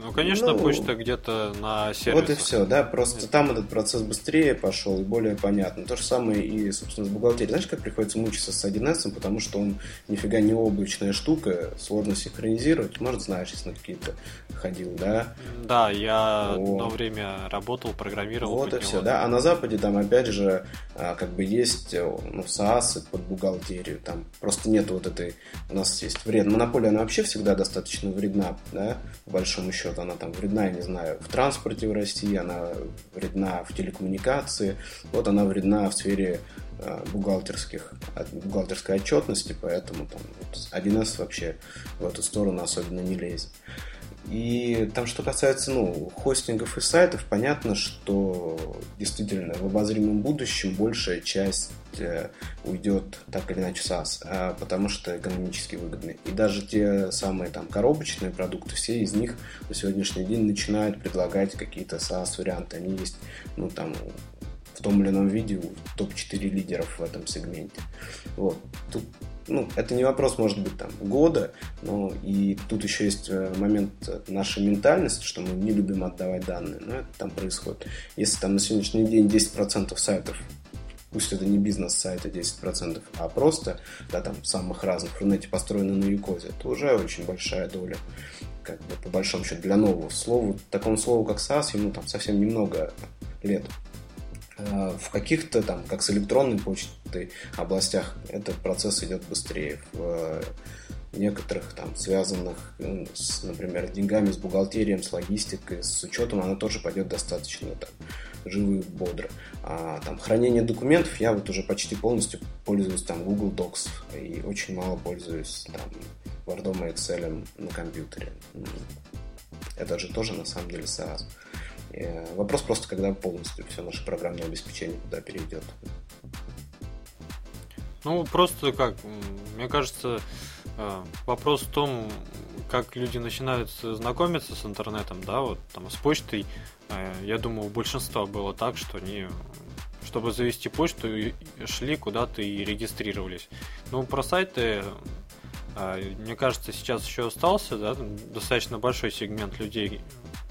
S1: Ну, конечно, ну, почта где-то на сервисах.
S4: Вот и все, да, просто Нет. там этот процесс быстрее пошел и более понятно. То же самое и, собственно, с бухгалтерией. Знаешь, как приходится мучиться с 1С, потому что он нифига не облачная штука, сложно синхронизировать. Может, знаешь, если на какие-то ходил, да?
S1: Да, я вот. одно время работал, программировал.
S4: Вот и все, да. А на Западе там, опять же, а, как бы есть э, ну, SaaS под бухгалтерию. Там просто нет вот этой... У нас есть вред. Монополия, она вообще всегда достаточно вредна, да, по большому счету счету она там вредна, я не знаю, в транспорте в России, она вредна в телекоммуникации, вот она вредна в сфере э, бухгалтерских, бухгалтерской отчетности, поэтому там вот 1С вообще в эту сторону особенно не лезет. И там, что касается ну, хостингов и сайтов, понятно, что действительно в обозримом будущем большая часть э, уйдет так или иначе SaaS, а, потому что экономически выгодны. И даже те самые там коробочные продукты, все из них на сегодняшний день начинают предлагать какие-то SaaS-варианты. Они есть, ну там, в том или ином виде топ-4 лидеров в этом сегменте. Вот. Тут ну, это не вопрос, может быть, там, года, но и тут еще есть э, момент нашей ментальности, что мы не любим отдавать данные, но это там происходит. Если там на сегодняшний день 10% сайтов пусть это не бизнес-сайты 10%, а просто, да, там, самых разных в Рунете построены на Юкозе, это уже очень большая доля, как бы, по большому счету, для нового слова. Такому слову, как SaaS, ему там совсем немного лет. Э, в каких-то там, как с электронной почтой областях, этот процесс идет быстрее. В, некоторых там связанных ну, с, например, деньгами, с бухгалтерией, с логистикой, с учетом, она тоже пойдет достаточно так живо и бодро. А там хранение документов я вот уже почти полностью пользуюсь там Google Docs и очень мало пользуюсь там Word и Excel на компьютере. Это же тоже на самом деле SaaS. И вопрос просто, когда полностью все наше программное обеспечение туда перейдет.
S1: Ну, просто как, мне кажется, э, вопрос в том, как люди начинают знакомиться с интернетом, да, вот там с почтой. Э, я думаю, у большинства было так, что они, чтобы завести почту, шли куда-то и регистрировались. Ну, про сайты, э, мне кажется, сейчас еще остался, да, достаточно большой сегмент людей,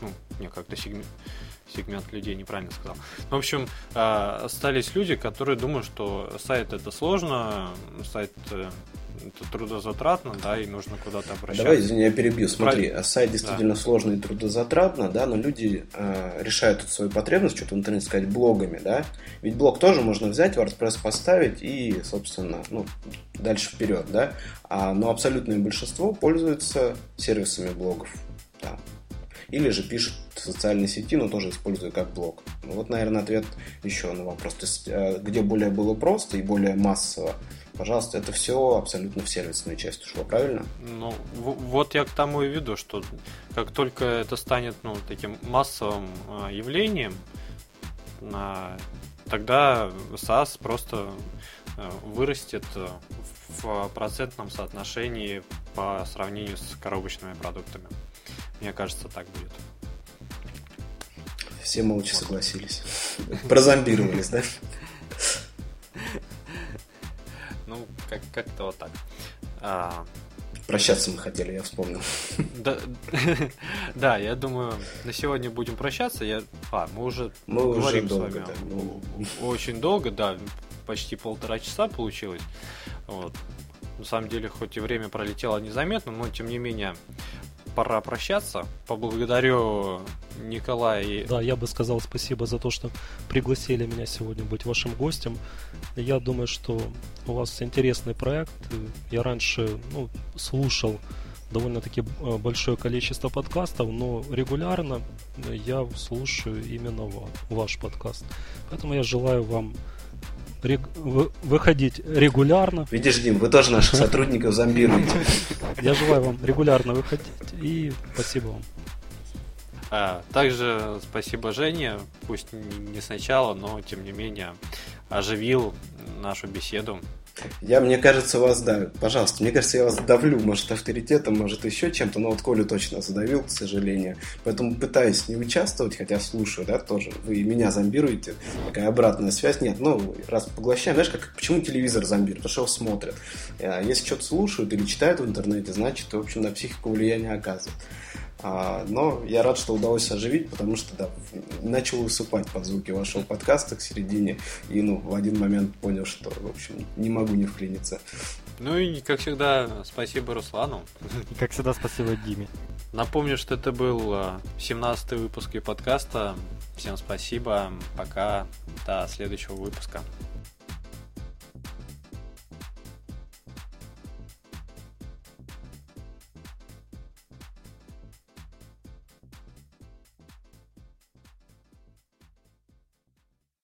S1: ну, не как-то сегмент, сегмент людей, неправильно сказал. В общем, а, остались люди, которые думают, что сайт это сложно, сайт э, это трудозатратно, да, и нужно куда-то обращаться.
S4: Давай, извини, я перебью. Смотри, Правильно? сайт действительно да. сложный и трудозатратно, да, но люди э, решают тут свою потребность, что-то в интернете сказать, блогами, да. Ведь блог тоже можно взять, WordPress поставить и, собственно, ну, дальше вперед, да. А, но абсолютное большинство пользуются сервисами блогов. Да или же пишет в социальной сети, но тоже используя как блог. Ну, вот, наверное, ответ еще на вопрос. То есть, э, где более было просто и более массово, пожалуйста, это все абсолютно в сервисную часть ушло, правильно?
S1: Ну, вот я к тому и веду, что как только это станет ну, таким массовым э, явлением, тогда SaaS просто э, вырастет в процентном соотношении по сравнению с коробочными продуктами. Мне кажется, так будет.
S4: Все молча вот. согласились. Прозомбировались, да?
S1: Ну, как- как-то вот так. А...
S4: Прощаться мы хотели, я вспомнил.
S1: Да, да, я думаю, на сегодня будем прощаться. Я, а, мы уже
S4: мы говорим уже долго, с вами
S1: да. очень долго, да, почти полтора часа получилось. Вот. На самом деле, хоть и время пролетело незаметно, но тем не менее, пора прощаться. Поблагодарю Николая.
S2: Да, я бы сказал спасибо за то, что пригласили меня сегодня быть вашим гостем. Я думаю, что у вас интересный проект. Я раньше ну, слушал довольно-таки э, большое количество подкастов, но регулярно я слушаю именно ваш подкаст. Поэтому я желаю вам рег... выходить регулярно.
S4: Видишь, Дим, вы тоже наших сотрудников зомбируете.
S2: Я желаю вам регулярно выходить и спасибо вам.
S1: А, также спасибо Жене, пусть не сначала, но тем не менее оживил нашу беседу.
S4: Я, мне кажется, вас, да, пожалуйста, мне кажется, я вас давлю, может, авторитетом, может, еще чем-то, но вот Колю точно задавил, к сожалению. Поэтому пытаюсь не участвовать, хотя слушаю, да, тоже. Вы меня зомбируете, такая обратная связь. Нет, ну, раз поглощаем, знаешь, как, почему телевизор зомбирует? Потому что его смотрят. А если что-то слушают или читают в интернете, значит, в общем, на психику влияние оказывает. А, но я рад, что удалось оживить, потому что да, начал высыпать под звуки вашего подкаста к середине и ну, в один момент понял, что в общем не могу не вклиниться.
S1: Ну и, как всегда, спасибо Руслану.
S3: И, как всегда, спасибо Диме.
S1: Напомню, что это был 17-й а, выпуск подкаста. Всем спасибо. Пока. До следующего выпуска.